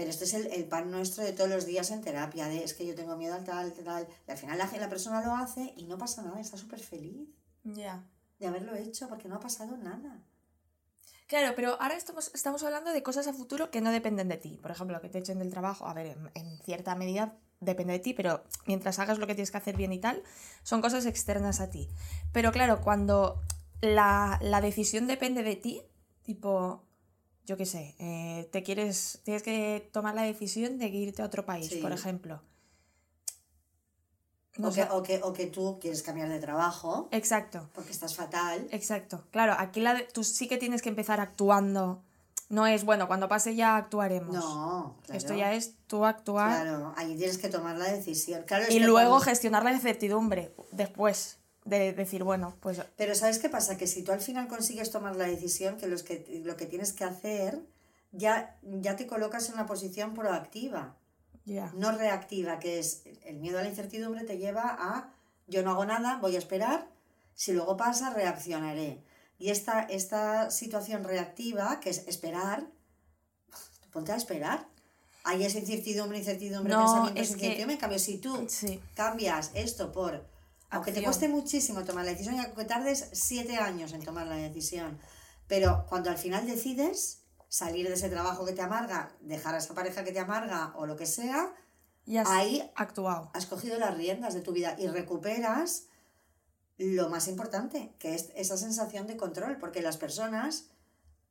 Pero esto es el, el pan nuestro de todos los días en terapia, de es que yo tengo miedo al tal, tal. Y al final la, la persona lo hace y no pasa nada, está súper feliz Ya. de haberlo hecho porque no ha pasado nada. Claro, pero ahora estamos, estamos hablando de cosas a futuro que no dependen de ti. Por ejemplo, que te echen del trabajo. A ver, en, en cierta medida depende de ti, pero mientras hagas lo que tienes que hacer bien y tal, son cosas externas a ti. Pero claro, cuando la, la decisión depende de ti, tipo, yo qué sé, eh, te quieres, tienes que tomar la decisión de irte a otro país, Sí. por ejemplo. No o, que, o, que, o que tú quieres cambiar de trabajo Exacto. porque estás fatal. Exacto. Claro, aquí la de- tú sí que tienes que empezar actuando. No es, bueno, cuando pase ya actuaremos. No, claro. Esto ya es tú actuar Claro, ahí tienes que tomar la decisión. Claro, y luego cuando- gestionar la incertidumbre después de decir, bueno, pues Pero ¿sabes qué pasa? Que si tú al final consigues tomar la decisión, que, los que lo que tienes que hacer, ya, ya te colocas en una posición proactiva, no reactiva, que es el miedo a la incertidumbre te lleva a yo no hago nada, voy a esperar, si luego pasa, reaccionaré. Y esta, esta situación reactiva, que es esperar, ponte a esperar. Ahí es incertidumbre, incertidumbre, No, pensamientos, es que- incertidumbre. En cambio, si tú Sí. cambias esto por... Aunque te cueste muchísimo tomar la decisión y aunque tardes siete años en tomar la decisión, pero cuando al final decides salir de ese trabajo que te amarga, dejar a esa pareja que te amarga o lo que sea, Ya has ahí actuado. has cogido las riendas de tu vida y recuperas lo más importante, que es esa sensación de control, porque las personas,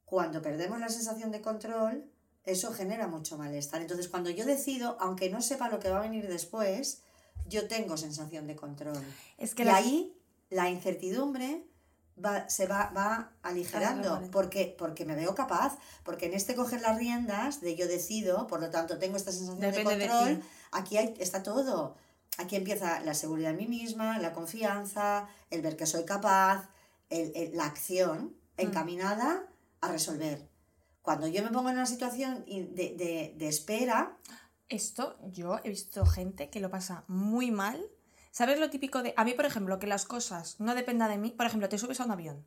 cuando perdemos la sensación de control, eso genera mucho malestar. Entonces, cuando yo decido, aunque no sepa lo que va a venir después, yo tengo sensación de control. Es que y la- ahí la incertidumbre va, se va, va aligerando, vale. porque, porque me veo capaz, porque en este coger las riendas de yo decido, por lo tanto tengo esta sensación Depende de control, aquí hay, está todo. Aquí empieza la seguridad en mí misma, la confianza, el ver que soy capaz, el- el- la acción Mm. encaminada a resolver. Cuando yo me pongo en una situación de- de espera, Esto yo he visto gente que lo pasa muy mal. ¿Sabes lo típico de... A mí, por ejemplo, que las cosas no dependan de mí. Por ejemplo, te subes a un avión.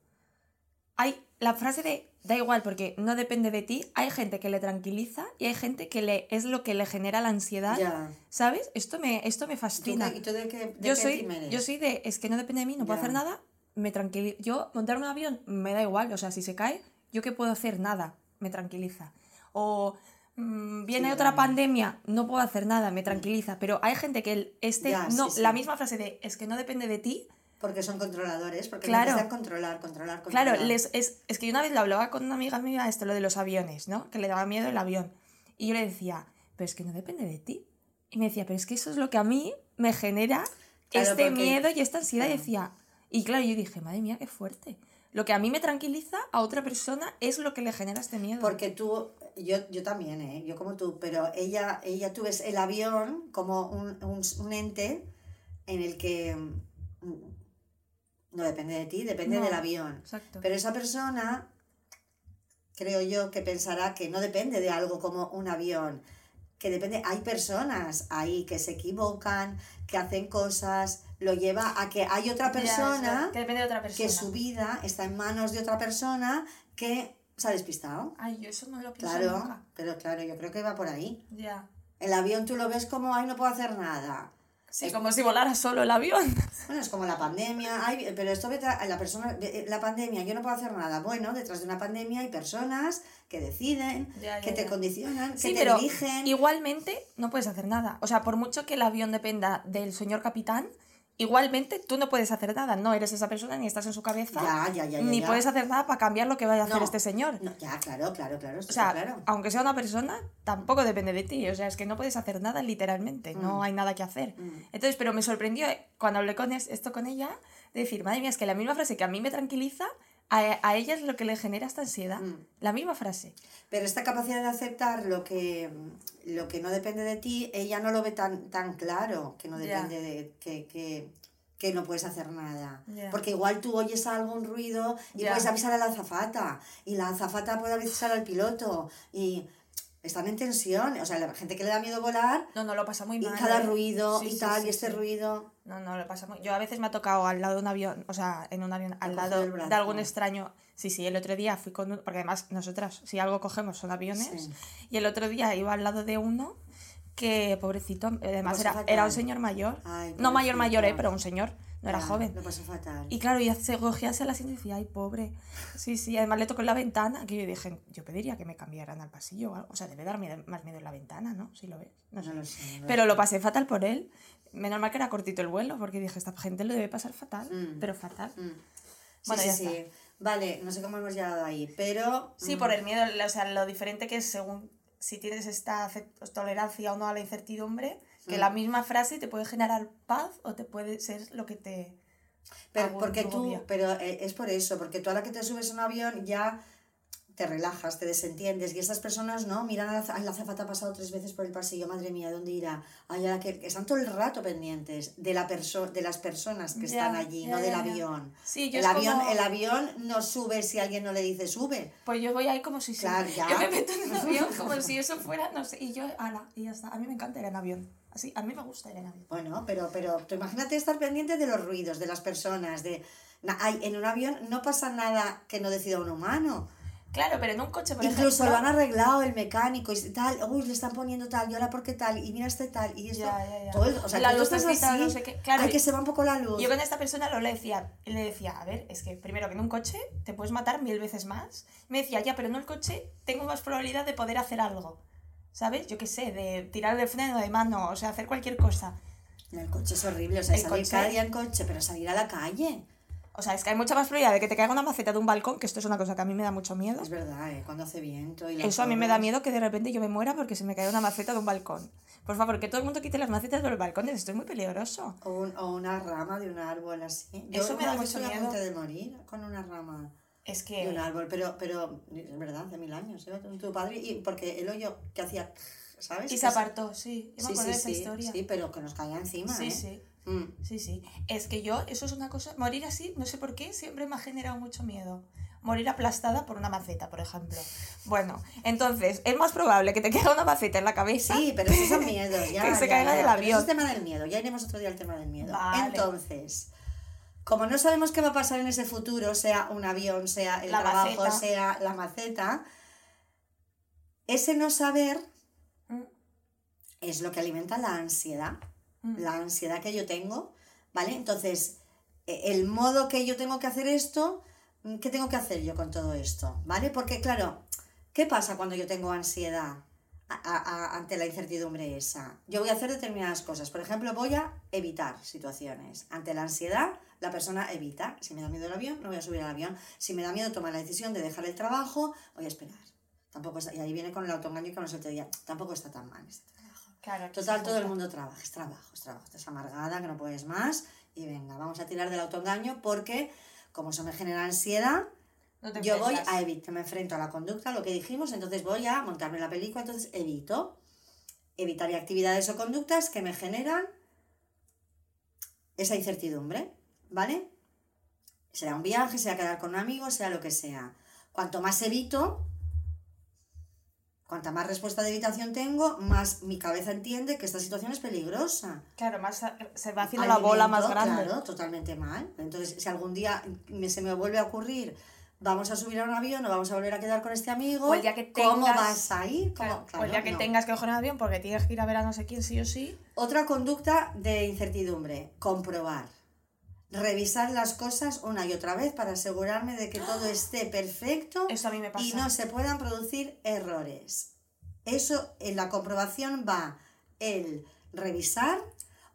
Hay la frase de da igual porque no depende de ti. Hay gente que le tranquiliza y hay gente que le es lo que le genera la ansiedad. ya. ¿Sabes? Esto me, esto me ¿Tú fascina. qué- ¿Y tú de de yo soy, yo soy de, es que no depende de mí, no puedo Ya. hacer nada, me tranquiliza. Yo montar un avión me da igual, o sea, si se cae, yo qué puedo hacer nada, me tranquiliza. O mm, viene Sí, otra pandemia, no puedo hacer nada, me tranquiliza. Pero hay gente que el- este, Ya, no, sí, la misma frase de, es que no depende de ti, Porque son controladores, porque Claro. necesitan controlar, controlar, controlar. Claro, les, es, es que yo una vez lo hablaba con una amiga mía, esto, lo de los aviones, ¿no? Que le daba miedo el avión. Y yo le decía, pero es que no depende de ti. Y me decía, pero es que eso es lo que a mí me genera Claro, este porque- miedo y esta ansiedad. Y decía, y claro, yo dije, madre mía, qué fuerte. Lo que a mí me tranquiliza, a otra persona es lo que le genera este miedo. Porque tú, yo, yo también, ¿eh? yo como tú, pero ella, ella tú ves el avión como un, un, un ente en el que mm, no depende de ti, depende No, del avión. Exacto. Pero esa persona, creo yo, que pensará que no depende de algo como un avión, que depende, hay personas ahí que se equivocan, que hacen cosas, lo lleva a que hay otra persona que de otra persona. que su vida está en manos de otra persona que se ha despistado. Ay, yo eso no lo pienso Claro, nunca. pero claro, yo creo que va por ahí. Ya. El avión tú lo ves como, ay, no puedo hacer nada. Sí, como si volara solo el avión. Bueno, es como la pandemia, ay, pero esto la persona, ve- la pandemia, yo no puedo hacer nada. Bueno, detrás de una pandemia hay personas que deciden, Ya, ya, que te ya. condicionan, que te pero dirigen. igualmente no puedes hacer nada. O sea, por mucho que el avión dependa del señor capitán, igualmente tú no puedes hacer nada. No eres esa persona, ni estás en su cabeza, Ya, ya, ya, ya, ni puedes hacer nada para cambiar lo que vaya a hacer No, este señor. No, ya, claro, claro, claro, O sea, claro. aunque sea una persona, tampoco depende de ti. O sea, es que no puedes hacer nada literalmente. No hay nada que hacer. Mm. Entonces, pero me sorprendió eh, cuando hablé con es- esto con ella, de decir, madre mía, es que la misma frase que a mí me tranquiliza, a, a ella es lo que le genera esta ansiedad. Mm. La misma frase. Pero esta capacidad de aceptar lo que, lo que no depende de ti, ella no lo ve tan, tan claro, que no depende de que, que, que no puedes hacer nada. Porque igual tú oyes algún ruido y Ya. puedes avisar a la azafata, y la azafata puede avisar al piloto, y están en tensión. O sea, la gente que le da miedo volar, No, no, lo pasa muy y mal. cada ¿eh? ruido Sí, y sí, tal, sí, y este ruido. No, no, lo pasa muy... Yo a veces me ha tocado al lado de un avión, o sea, en un avión, al lado de algún extraño. Sí, sí, el otro día fui con un... Porque además nosotras, si algo cogemos son aviones. Y el otro día iba al lado de uno que, pobrecito, además pasó era, era un señor mayor. Ay, no mayor, mayor, ¿eh? Pero un señor, no era Ya, joven. Lo pasó fatal. Y claro, ya se cogía hacia la asiento y decía, ay, pobre. Sí, sí, además le tocó en la ventana, que yo dije, yo pediría que me cambiaran al pasillo o algo. O sea, debe darme más miedo en la ventana, ¿no? Si lo ves. No sé. No lo sé, lo Pero sé. lo pasé fatal por él. Menos mal que era cortito el vuelo, porque dije, esta gente lo debe pasar fatal, Mm. pero fatal. Mm. Sí, Bueno, sí, ya sí. está. Vale, no sé cómo hemos llegado ahí, pero... Sí, mm, por el miedo, o sea, lo diferente que es según si tienes esta tolerancia o no a la incertidumbre, que Mm. la misma frase te puede generar paz o te puede ser lo que te... Pero, porque tú, pero eh, es por eso, porque tú a la que te subes a un avión ya te relajas, te desentiendes y estas personas no miran a la, ay, la azafata ha pasado tres veces por el pasillo, madre mía, ¿dónde irá? Ay, que, están todo el rato pendientes de, la perso de las personas que Ya, están allí, ya, no del ya, avión. Sí, yo el avión, como- el avión no sube si alguien no le dice sube. Pues yo voy ahí como si... Claro, ya. Yo me meto en un avión como si eso fuera, no sé, y yo, ala, y ya está. A mí me encanta ir en avión. Así, a mí me gusta ir en avión. Bueno, pero, pero tú imagínate estar pendiente de los ruidos, de las personas, de... ay, en un avión no pasa nada que no decida un humano. Claro, pero en un coche, por Incluso ejemplo... lo han arreglado el mecánico y tal, uy, le están poniendo tal, y ahora por qué tal, y mira este tal, y esto. Ya, ya, ya. Todo el- o sea, La lucecita, así, no sé qué. Claro, ay, y- que se va un poco la luz. Yo con esta persona lo le decía, le decía, a ver, es que primero que en un coche te puedes matar mil veces más. Me decía, ya, pero en el coche tengo más probabilidad de poder hacer algo. ¿Sabes? Yo qué sé, de tirar el freno de mano, o sea, hacer cualquier cosa. En el coche es horrible, o sea, El salir coche- cada día en coche, pero salir a la calle. O sea, es que hay mucha más probabilidad de que te caiga una maceta de un balcón, que esto es una cosa que a mí me da mucho miedo. Es verdad, ¿eh? cuando hace viento y Eso a mí me da miedo que de repente yo me muera porque se me caiga una maceta de un balcón. Por favor, que todo el mundo quite las macetas de los balcones, esto es muy peligroso. O, un- o una rama de un árbol así. Yo Eso me da mucho miedo. de morir con una rama Es de un que... árbol, pero, pero es verdad, hace mil años, ¿eh? tu padre, y porque el hoyo que hacía, ¿sabes? Y Que se apartó, sí. Yo me Sí, acuerdo sí, de esa sí, historia. sí, pero que nos caía encima, sí. ¿eh? sí. Mm. Sí, sí. Es que yo, eso es una cosa, morir así, no sé por qué, siempre me ha generado mucho miedo. Morir aplastada por una maceta, por ejemplo. Bueno, entonces, es más probable que te caiga una maceta en la cabeza. Sí, pero esos son miedos, ya. Que se ya, caiga ya, del avión. eso es tema del miedo, ya iremos otro día al tema del miedo. Vale. Entonces, como no sabemos qué va a pasar en ese futuro, sea un avión, sea el La trabajo, maceta. sea la maceta, ese no saber Mm, es lo que alimenta la ansiedad, mm. la ansiedad que yo tengo, ¿vale? Entonces, e- el modo que yo tengo que hacer esto, mm, ¿qué tengo que hacer yo con todo esto? ¿Vale? Porque claro, ¿qué pasa cuando yo tengo ansiedad a- ante la incertidumbre esa? Yo voy a hacer determinadas cosas. Por ejemplo, voy a evitar situaciones. Ante la ansiedad, la persona evita. Si me da miedo el avión, no voy a subir al avión. Si me da miedo tomar la decisión de dejar el trabajo, voy a esperar. Tampoco está- y ahí viene con el autoengaño y con otros días. Tampoco está tan mal. Claro, Total, todo el mundo trabaja, es trabajo, es trabajo, estás amargada, que no puedes más, y venga, vamos a tirar del autoengaño porque, como eso me genera ansiedad, No yo voy a evitar, me enfrento a la conducta, lo que dijimos, entonces voy a montarme la película, entonces evito, evitaría actividades o conductas que me generan esa incertidumbre, ¿vale? Será un viaje, sea quedar con un amigo, sea lo que sea. Cuanto más evito, cuanta más respuesta de evitación tengo, más mi cabeza entiende que esta situación es peligrosa. Claro, más se va haciendo la bola más grande. Claro, totalmente mal. Entonces, si algún día me, se me vuelve a ocurrir, vamos a subir a un avión o vamos a volver a quedar con este amigo, O el día que tengas, ¿cómo vas a ir? Claro, o Claro, el día que no. tengas que coger un avión porque tienes que ir a ver a no sé quién sí o sí. Otra conducta de incertidumbre, comprobar. Revisar las cosas una y otra vez para asegurarme de que todo esté perfecto Eso a mí me pasa. y no se puedan producir errores. Eso en la comprobación va el revisar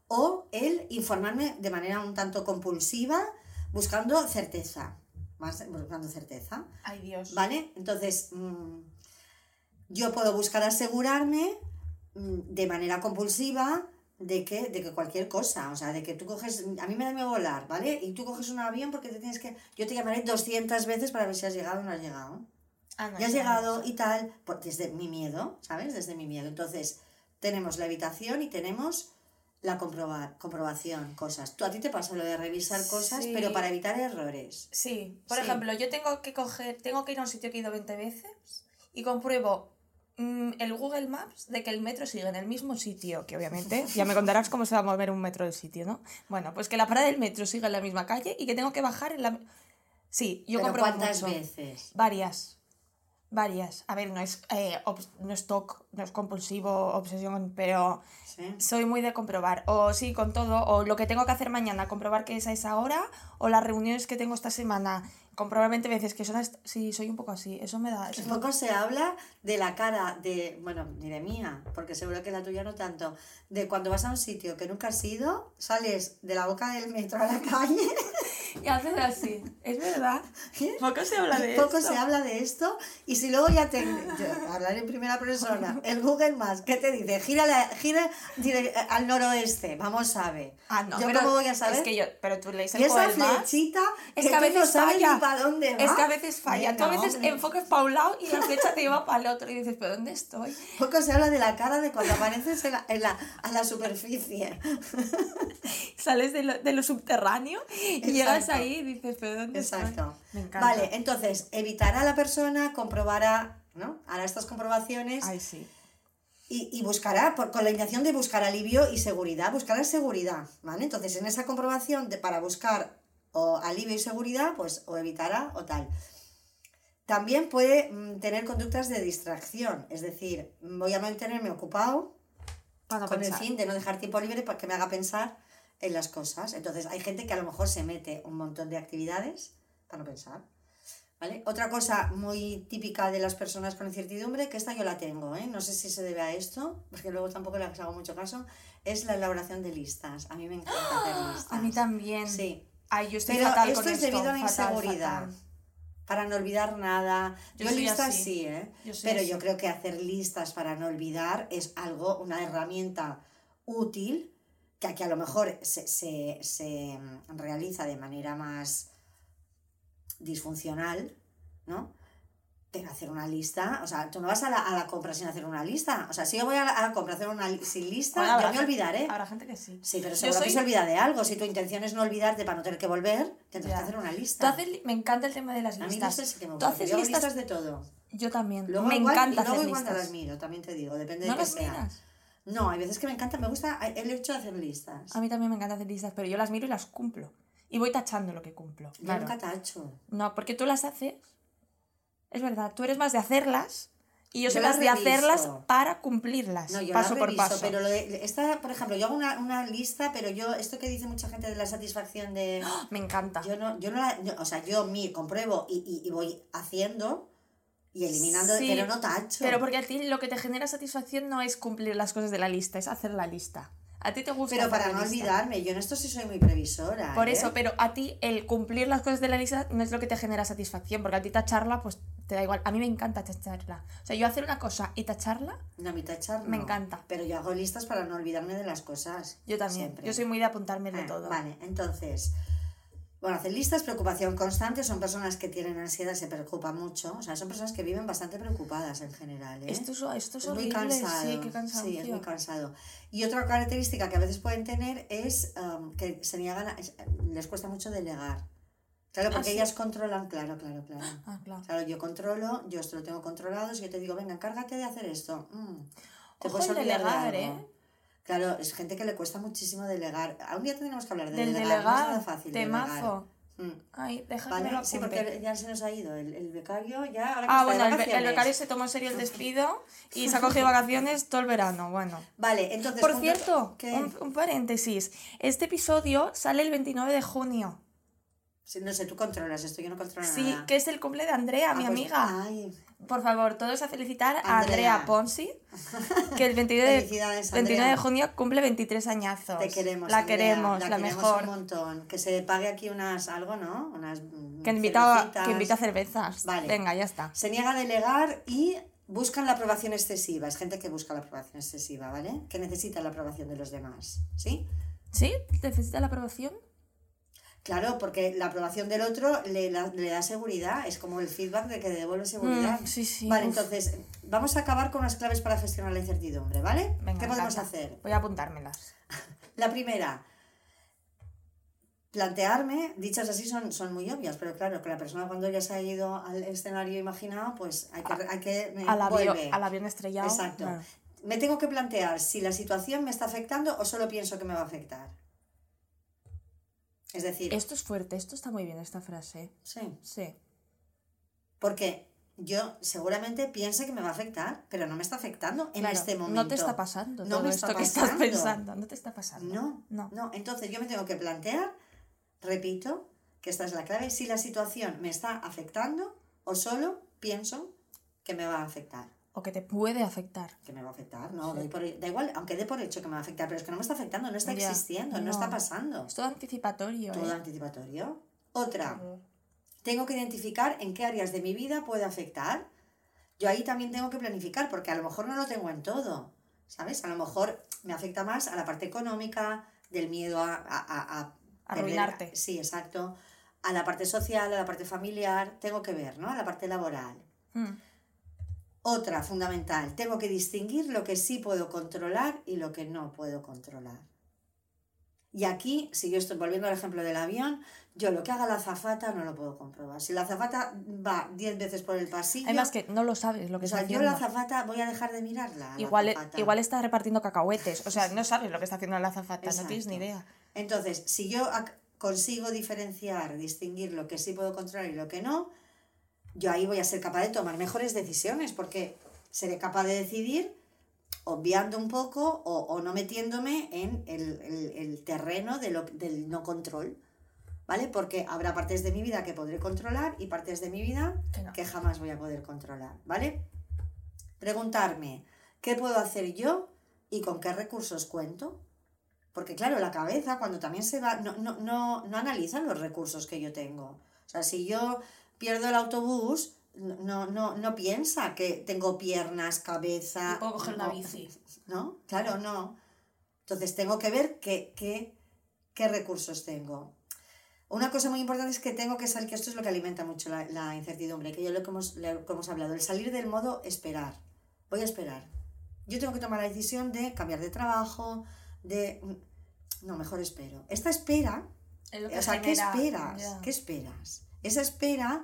o el informarme de manera un tanto compulsiva buscando certeza. Más buscando certeza. Ay, Dios. ¿Vale? Entonces, mm, yo puedo buscar asegurarme mm, de manera compulsiva de que, de que cualquier cosa, o sea, de que tú coges, a mí me da miedo volar, ¿vale? Y tú coges un avión porque te tienes que, yo te llamaré 200 veces para ver si has llegado o no has llegado. Ah, no, Ya has eso no. llegado y tal, desde mi miedo, ¿sabes? Desde mi miedo. Entonces, tenemos la evitación y tenemos la comprobación, cosas. Tú a ti te pasa lo de revisar cosas, Sí. pero para evitar errores. Sí, por Sí. ejemplo, yo tengo que coger, tengo que ir a un sitio que he ido 20 veces y compruebo el Google Maps de que el metro sigue en el mismo sitio, que obviamente ya me contarás cómo se va a mover un metro del sitio, ¿no? Bueno, pues que la parada del metro siga en la misma calle y que tengo que bajar en la... Sí, yo pero compruebo ¿cuántas mucho. veces? Varias. Varias. A ver, no es, eh, no es TOC, no es compulsivo, obsesión, pero ¿Sí? soy muy de comprobar. O sí, con todo. O lo que tengo que hacer mañana, comprobar que es a esa hora. O las reuniones que tengo esta semana, comprobar 20 veces que est- Sí, soy un poco así. Eso me da... eso me- Poco se habla de la cara de, bueno, ni de mía, porque seguro que la tuya no tanto, de cuando vas a un sitio que nunca has ido, sales de la boca del metro a la calle, Y haces así. Es verdad. Poco se habla de poco esto. se habla de esto, y si luego ya te, yo, hablar en primera persona, el Google Maps, ¿qué te dice? Gira, la- gira dire- al noroeste, vamos a ver. Ah, no, ¿Yo pero cómo voy a saber? Es que yo... Pero tú lees el esa Google Maps, flechita Es que, que a tú no veces sabes falla. ni para dónde va. Es que a veces falla. Tú a Venga, veces hombre. enfocas para un lado y la flecha te lleva para el otro y dices, ¿pero dónde estoy? Poco se habla de la cara de cuando apareces en la, en la- a la superficie. Sales de lo, de lo subterráneo y llegas Ahí dices, ¿pero dónde Exacto. estoy? Me encanta. Vale, entonces, evitará a la persona, comprobará, ¿no? Hará estas comprobaciones Ay, sí. y, y buscará, por- con la intención de buscar alivio y seguridad, buscará seguridad, ¿vale? Entonces, en esa comprobación de- para buscar o alivio y seguridad, pues o evitará o tal. También puede mm, tener conductas de distracción, es decir, voy a mantenerme ocupado Para con el pensar. fin de no dejar tiempo libre para que me haga pensar en las cosas. Entonces, hay gente que a lo mejor se mete un montón de actividades para no pensar. ¿Vale? Otra cosa muy típica de las personas con incertidumbre, que esta yo la tengo, ¿eh? no sé si se debe a esto, porque luego tampoco les hago mucho caso, es la elaboración de listas. A mí me encanta hacer listas. A mí también. Sí, Ay, yo estoy pero fatal esto con es debido a la inseguridad. fatal. Para no olvidar nada. Yo Yo, listas así. sí, ¿eh? Yo Pero así. yo creo que hacer listas para no olvidar es algo, una herramienta útil que aquí a lo mejor se, se- se, realiza de manera más disfuncional, ¿no? Pero hacer una lista, o sea, tú no vas a la, a la compra sin hacer una lista. O sea, si yo voy a la, a la compra hacer una li- sin lista, Bueno, yo me gente- olvidaré. Habrá gente que sí. Sí, pero seguro que soy- se olvida de algo. Si tu intención es no olvidarte para no tener que volver, tendrás Ya. que hacer una lista. haces me encanta el tema de las A mí listas. listas sí que me Tú haces Yo listas. listas de todo. Yo también. Luego me igual- encanta y luego hacer igual no listas. las miro, también te digo, depende ¿No de qué las sea. miras? No, hay veces que me encanta, me gusta el hecho de hacer listas. A mí también me encanta hacer listas, pero yo las miro y las cumplo. Y voy tachando lo que cumplo. Yo Claro. nunca tacho. No, porque tú las haces. Es verdad, tú eres más de hacerlas y yo Yo soy las más de hacerlas para cumplirlas. No, yo paso las por reviso, paso. pero lo de, esta, por ejemplo, yo hago una, una lista, pero yo, esto que dice mucha gente de la satisfacción de... Me encanta. Yo no, yo no la, yo- o sea, yo mi compruebo y, y, y voy haciendo y eliminando, Sí, pero no tacho. Pero porque a ti lo que te genera satisfacción no es cumplir las cosas de la lista, es hacer la lista. A ti te gusta. Pero para no olvidarme, yo en esto sí soy muy previsora. Por ¿eh? eso, pero a ti el cumplir las cosas de la lista no es lo que te genera satisfacción, porque a ti tacharla, pues te da igual. A mí me encanta tacharla. O sea, yo hacer una cosa y tacharla, No, mi tachar Me no. encanta. Pero yo hago listas para no olvidarme de las cosas. yo también. Siempre. Yo soy muy de apuntármelo Ah, todo. Vale, entonces, Bueno, hacer listas, preocupación constante, son personas que tienen ansiedad, se preocupan mucho, o sea, son personas que viven bastante preocupadas en general. ¿eh? Esto es, esto es, es muy cansado. sí, qué cansancio. Sí, es muy cansado. Y otra característica que a veces pueden tener es um, que se niegan, a- es- les cuesta mucho delegar. Claro, porque Ah, sí. ellas controlan, claro, claro, claro. Ah, claro. Claro, yo controlo, yo esto lo tengo controlado, si yo te digo, venga, encárgate de hacer esto. mm, te Ojo puedes delegar. ¿eh? Claro, es gente que le cuesta muchísimo delegar. Algún día tendremos que hablar de Del delegar, no es nada delegar, fácil temazo. delegar. Mm. Ay, deja que ¿Vale? Sí, porque ya se nos ha ido el, el becario, ya ahora que Ah, bueno, el, be- el becario se tomó en serio el despido y se ha cogido vacaciones todo el verano, bueno. Vale, entonces... Por punto- cierto, un, un paréntesis. Este episodio sale el 29 de junio. Sí, no sé, tú controlas esto, yo no controlo Sí, nada. que es el cumple de Andrea, Ah, mi pues, amiga. Ay, Por favor, todos a felicitar a Andrea. Andrea Ponsi, que el 29 de, Felicidades, 29 de Andrea. junio cumple 23 añazos. te queremos. La Andrea, queremos, la, queremos mejor. un montón. Que se pague aquí unas, algo, ¿no? Unas mm, Que invita, que invita cervezas. Vale. Venga, ya está. Se niega a delegar y buscan la aprobación excesiva. Es gente que busca la aprobación excesiva, ¿vale? Que necesita la aprobación de los demás, ¿sí? ¿Sí? ¿Necesita la aprobación? Claro, porque la aprobación del otro le, la- le da seguridad, es como el feedback de que devuelve seguridad. Mm, sí, sí, Vale, uf. entonces, vamos a acabar con unas claves para gestionar la incertidumbre, ¿vale? Venga, ¿Qué podemos hacer? Voy a apuntármelas. La primera, plantearme, dichas así son, son muy obvias, pero claro, que la persona cuando ya se ha ido al escenario imaginado, pues hay que... hay que eh, Al, avión, vuelve. al avión estrellado. Exacto. bueno. Me tengo que plantear si la situación me está afectando o solo pienso que me va a afectar. Es decir, Esto es fuerte, esto está muy bien, esta frase. sí, Sí. porque yo seguramente piense que me va a afectar, pero no me está afectando en Claro, este momento. No te está pasando No todo me esto está que estás pasando. pensando. No te está pasando. No, No. no. Entonces yo me tengo que plantear, repito, que esta es la clave, si la situación me está afectando o solo pienso que me va a afectar. O que te puede afectar. Que me va a afectar, no, doy por- da igual, aunque dé por hecho que me va a afectar, pero es que no me está afectando, no está Ya, existiendo, no, no. está pasando. Es todo anticipatorio. Todo ¿eh? anticipatorio. Otra, tengo que identificar en qué áreas de mi vida puede afectar. Yo ahí también tengo que planificar, porque a lo mejor no lo tengo en todo, ¿sabes? A lo mejor me afecta más a la parte económica, del miedo a... a, a- a perder- Arruinarte. Sí, exacto. A la parte social, a la parte familiar, tengo que ver, ¿no? A la parte laboral. Mm. Otra, fundamental, tengo que distinguir lo que sí puedo controlar y lo que no puedo controlar. Y aquí, si yo estoy volviendo al ejemplo del avión, yo lo que haga la azafata no lo puedo comprobar. Si la azafata va 10 veces por el pasillo, Además que no lo sabes lo que o sea, yo la azafata voy a dejar de mirarla. Igual, azafata. igual está repartiendo cacahuetes. O sea, no sabes lo que está haciendo la azafata. No tienes ni idea. Entonces, si yo consigo diferenciar, distinguir lo que sí puedo controlar y lo que no, yo ahí voy a ser capaz de tomar mejores decisiones porque seré capaz de decidir obviando un poco o, o no metiéndome en el, el- el terreno de lo- del no control. ¿Vale? Porque habrá partes de mi vida que podré controlar y partes de mi vida Que no. que jamás voy a poder controlar. ¿Vale? Preguntarme, ¿qué puedo hacer yo y con qué recursos cuento? Porque claro, la cabeza cuando también se va, no, no, no, no analiza los recursos que yo tengo. O sea, si yo pierdo el autobús, no, no, no piensa que tengo piernas, cabeza. Y puedo coger no, bici. ¿No? Claro, no. Entonces tengo que ver qué, qué, qué recursos tengo. Una cosa muy importante es que tengo que salir, que esto es lo que alimenta mucho la, la incertidumbre, que yo lo que, hemos, lo que hemos hablado, el salir del modo esperar. Voy a esperar. Yo tengo que tomar la decisión de cambiar de trabajo, de... No, mejor espero. Esta espera Es o sea, ¿qué esperas? ¿Qué esperas? Esa espera,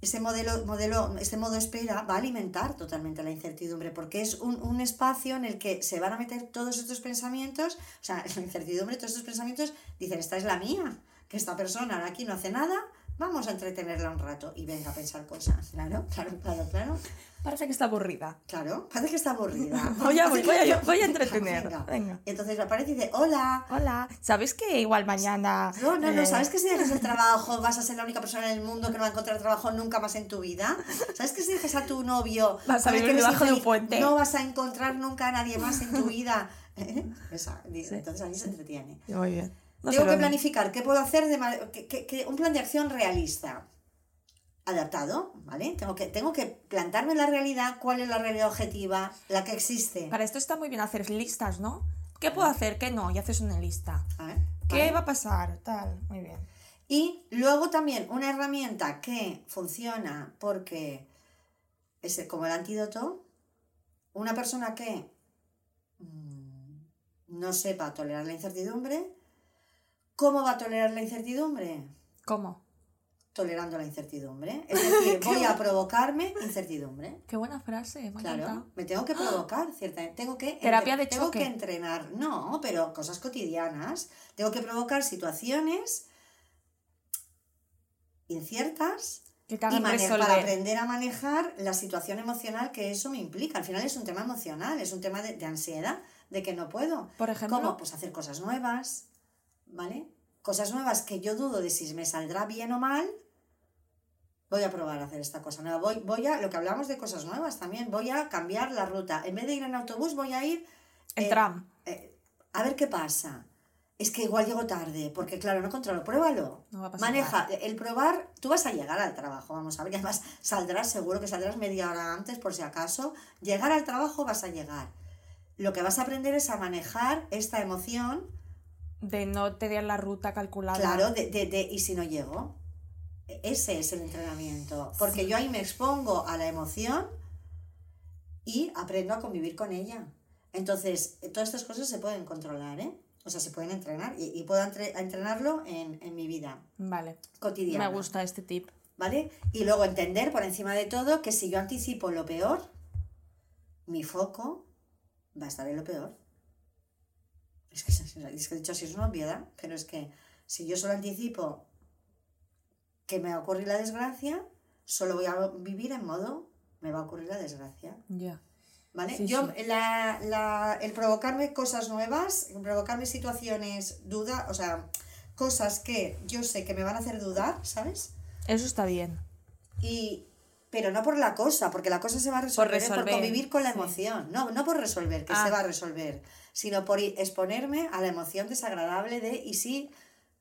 ese modelo, modelo, este modo espera va a alimentar totalmente la incertidumbre, porque es un, un espacio en el que se van a meter todos estos pensamientos, o sea, la incertidumbre, todos estos pensamientos, dicen, esta es la mía, que esta persona aquí no hace nada, vamos a entretenerla un rato y venga a pensar cosas. Claro, claro, claro, claro. Parece que está aburrida. Claro, parece que está aburrida. Voy a, voy a, voy a Venga. entretener. Venga. Y entonces aparece y dice, hola, Hola. ¿Sabes que igual mañana... No, no, no, eh, ¿sabes que si dejas el trabajo vas a ser la única persona en el mundo que no va a encontrar trabajo nunca más en tu vida? ¿Sabes que si dejas a tu novio Vas a vivir debajo de un puente? No vas a encontrar nunca a nadie más en tu vida. ¿Eh? Esa, entonces ahí se entretiene. Muy bien. No Tengo que planificar qué puedo hacer de que- que- que- un plan de acción realista. Adaptado, ¿vale? Tengo que, tengo que plantarme la realidad, cuál es la realidad objetiva, la que existe. Para esto está muy bien hacer listas, ¿no? ¿Qué puedo hacer? ¿Qué no? Y haces una lista. ¿Qué va a pasar? Tal, muy bien. Y luego también una herramienta que funciona porque es como el antídoto, una persona que mm, no sepa tolerar la incertidumbre, ¿cómo va a tolerar la incertidumbre? ¿Cómo? Tolerando la incertidumbre. Es decir, voy a provocarme incertidumbre. Qué buena frase, me Claro, me tengo que provocar, ciertamente. Tengo que, Terapia de tengo choque. que entrenar. No, pero cosas cotidianas. Tengo que provocar situaciones inciertas y para aprender a manejar la situación emocional que eso me implica. Al final es un tema emocional, es un tema de, de ansiedad, de que no puedo. Por ejemplo, ¿Cómo? Pues hacer cosas nuevas, ¿vale? Cosas nuevas que yo dudo de si me saldrá bien o mal. Voy a probar a hacer esta cosa nueva. Voy, voy a, lo que hablamos de cosas nuevas también, voy a cambiar la ruta. En vez de ir en autobús, voy a ir el eh, tram. eh, a ver qué pasa. Es que igual llego tarde, porque claro, no controlo. Pruébalo. No va a pasar Maneja. El probar, tú vas a llegar al trabajo, vamos a ver. Además saldrás, seguro que saldrás media hora antes, por si acaso. Llegar al trabajo vas a llegar. Lo que vas a aprender es a manejar esta emoción, De no tener la ruta calculada. claro, de, de, de, ¿y si no llego? E- Ese es el entrenamiento. Porque yo ahí me expongo a la emoción y aprendo a convivir con ella. Entonces, eh, todas estas cosas se pueden controlar, ¿eh? O sea, se pueden entrenar y, y puedo entre- entrenarlo en, en mi vida Vale. cotidiana. Me gusta este tip. ¿Vale? Y luego entender por encima de todo que si yo anticipo lo peor, mi foco va a estar en lo peor. Es que, es que dicho así es una obviedad, pero es que si yo solo anticipo que me va a ocurrir la desgracia, solo voy a vivir en modo me va a ocurrir la desgracia. Ya. ¿Vale? Sí, Yo, sí. La, la- el provocarme cosas nuevas, el provocarme situaciones, duda, o sea, cosas que yo sé que me van a hacer dudar, ¿sabes? Eso está bien. Y, pero no por la cosa, porque la cosa se va a resolver, por, resolver, convivir con la sí. emoción. No, no por resolver, que Ah. se va a resolver, sino por exponerme a la emoción desagradable de y si,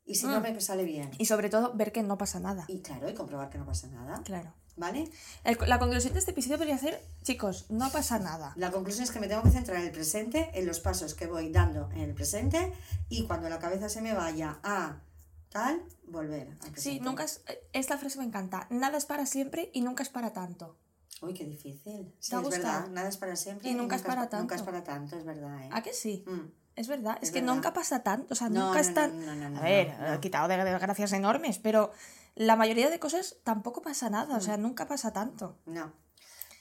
y si no Mm. me sale bien. Y sobre todo, ver que no pasa nada. Y claro, y comprobar que no pasa nada. Claro. ¿Vale? El- la conclusión de este episodio podría ser, chicos, no pasa nada. La conclusión es que me tengo que centrar en el presente, en los pasos que voy dando en el presente, y cuando la cabeza se me vaya a tal, volver al presente. Sí, nunca es, esta frase me encanta. Nada es para siempre y nunca es para tanto. Uy, qué difícil. Sí, ¿Te ha es verdad. Nada es para siempre. Y nunca es para Nunca es tanto. para tanto, es verdad, ¿eh? ¿A que sí? Mm. Es verdad, es, Es que nunca pasa tanto, o sea, No, nunca no, es tan... no, a ver, he quitado de desgracias enormes, pero la mayoría de cosas tampoco pasa nada, o sea, Mm. nunca pasa tanto. No.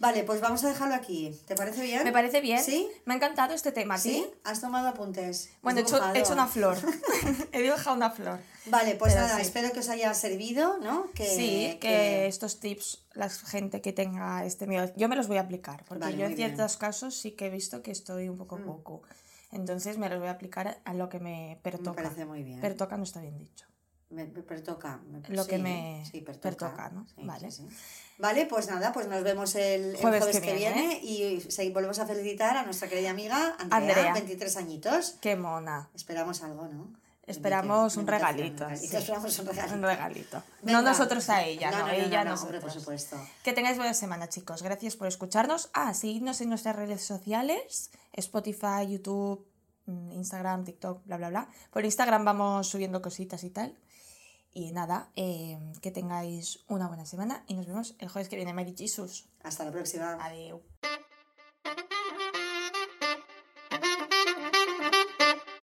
Vale, pues vamos a dejarlo aquí. ¿Te parece bien? Me parece bien. ¿Sí? Me ha encantado este tema. ¿Sí? ¿Has tomado apuntes? ¿Has Bueno, he hecho, he hecho una flor. he dibujado una flor. Vale, pues Pero nada, sí. espero que os haya servido, ¿no? Que, sí, que, estos tips, la gente que tenga este miedo, yo me los voy a aplicar, porque Vale, yo en bien. ciertos casos sí que he visto que estoy un poco Mm. poco. Entonces me los voy a aplicar a lo que me Me pertoca. parece muy bien. Pertoca no está bien dicho. Me, me pertoca. me- Lo que me sí, pertoca. pertoca, ¿no? Sí, Vale. Vale, pues nada, pues nos vemos el el Jueves jueves, que viene. viene, y se- volvemos a felicitar a nuestra querida amiga Andrea, Andrea. 23 añitos. Qué mona. Esperamos algo, ¿no? Esperamos un regalito, sí. Esperamos un regalito. Un regalito. Venga. No nosotros a ella, no, ella no, hombre, por supuesto. Que tengáis buena semana, chicos. Gracias por escucharnos. Ah, seguidnos en nuestras redes sociales: Spotify, YouTube, mm, Instagram, TikTok, bla, bla, bla. Por Instagram vamos subiendo cositas y tal. Y nada, em, que tengáis una buena semana y nos vemos el jueves que viene. Mary Jesus. Hasta la próxima. Adiós.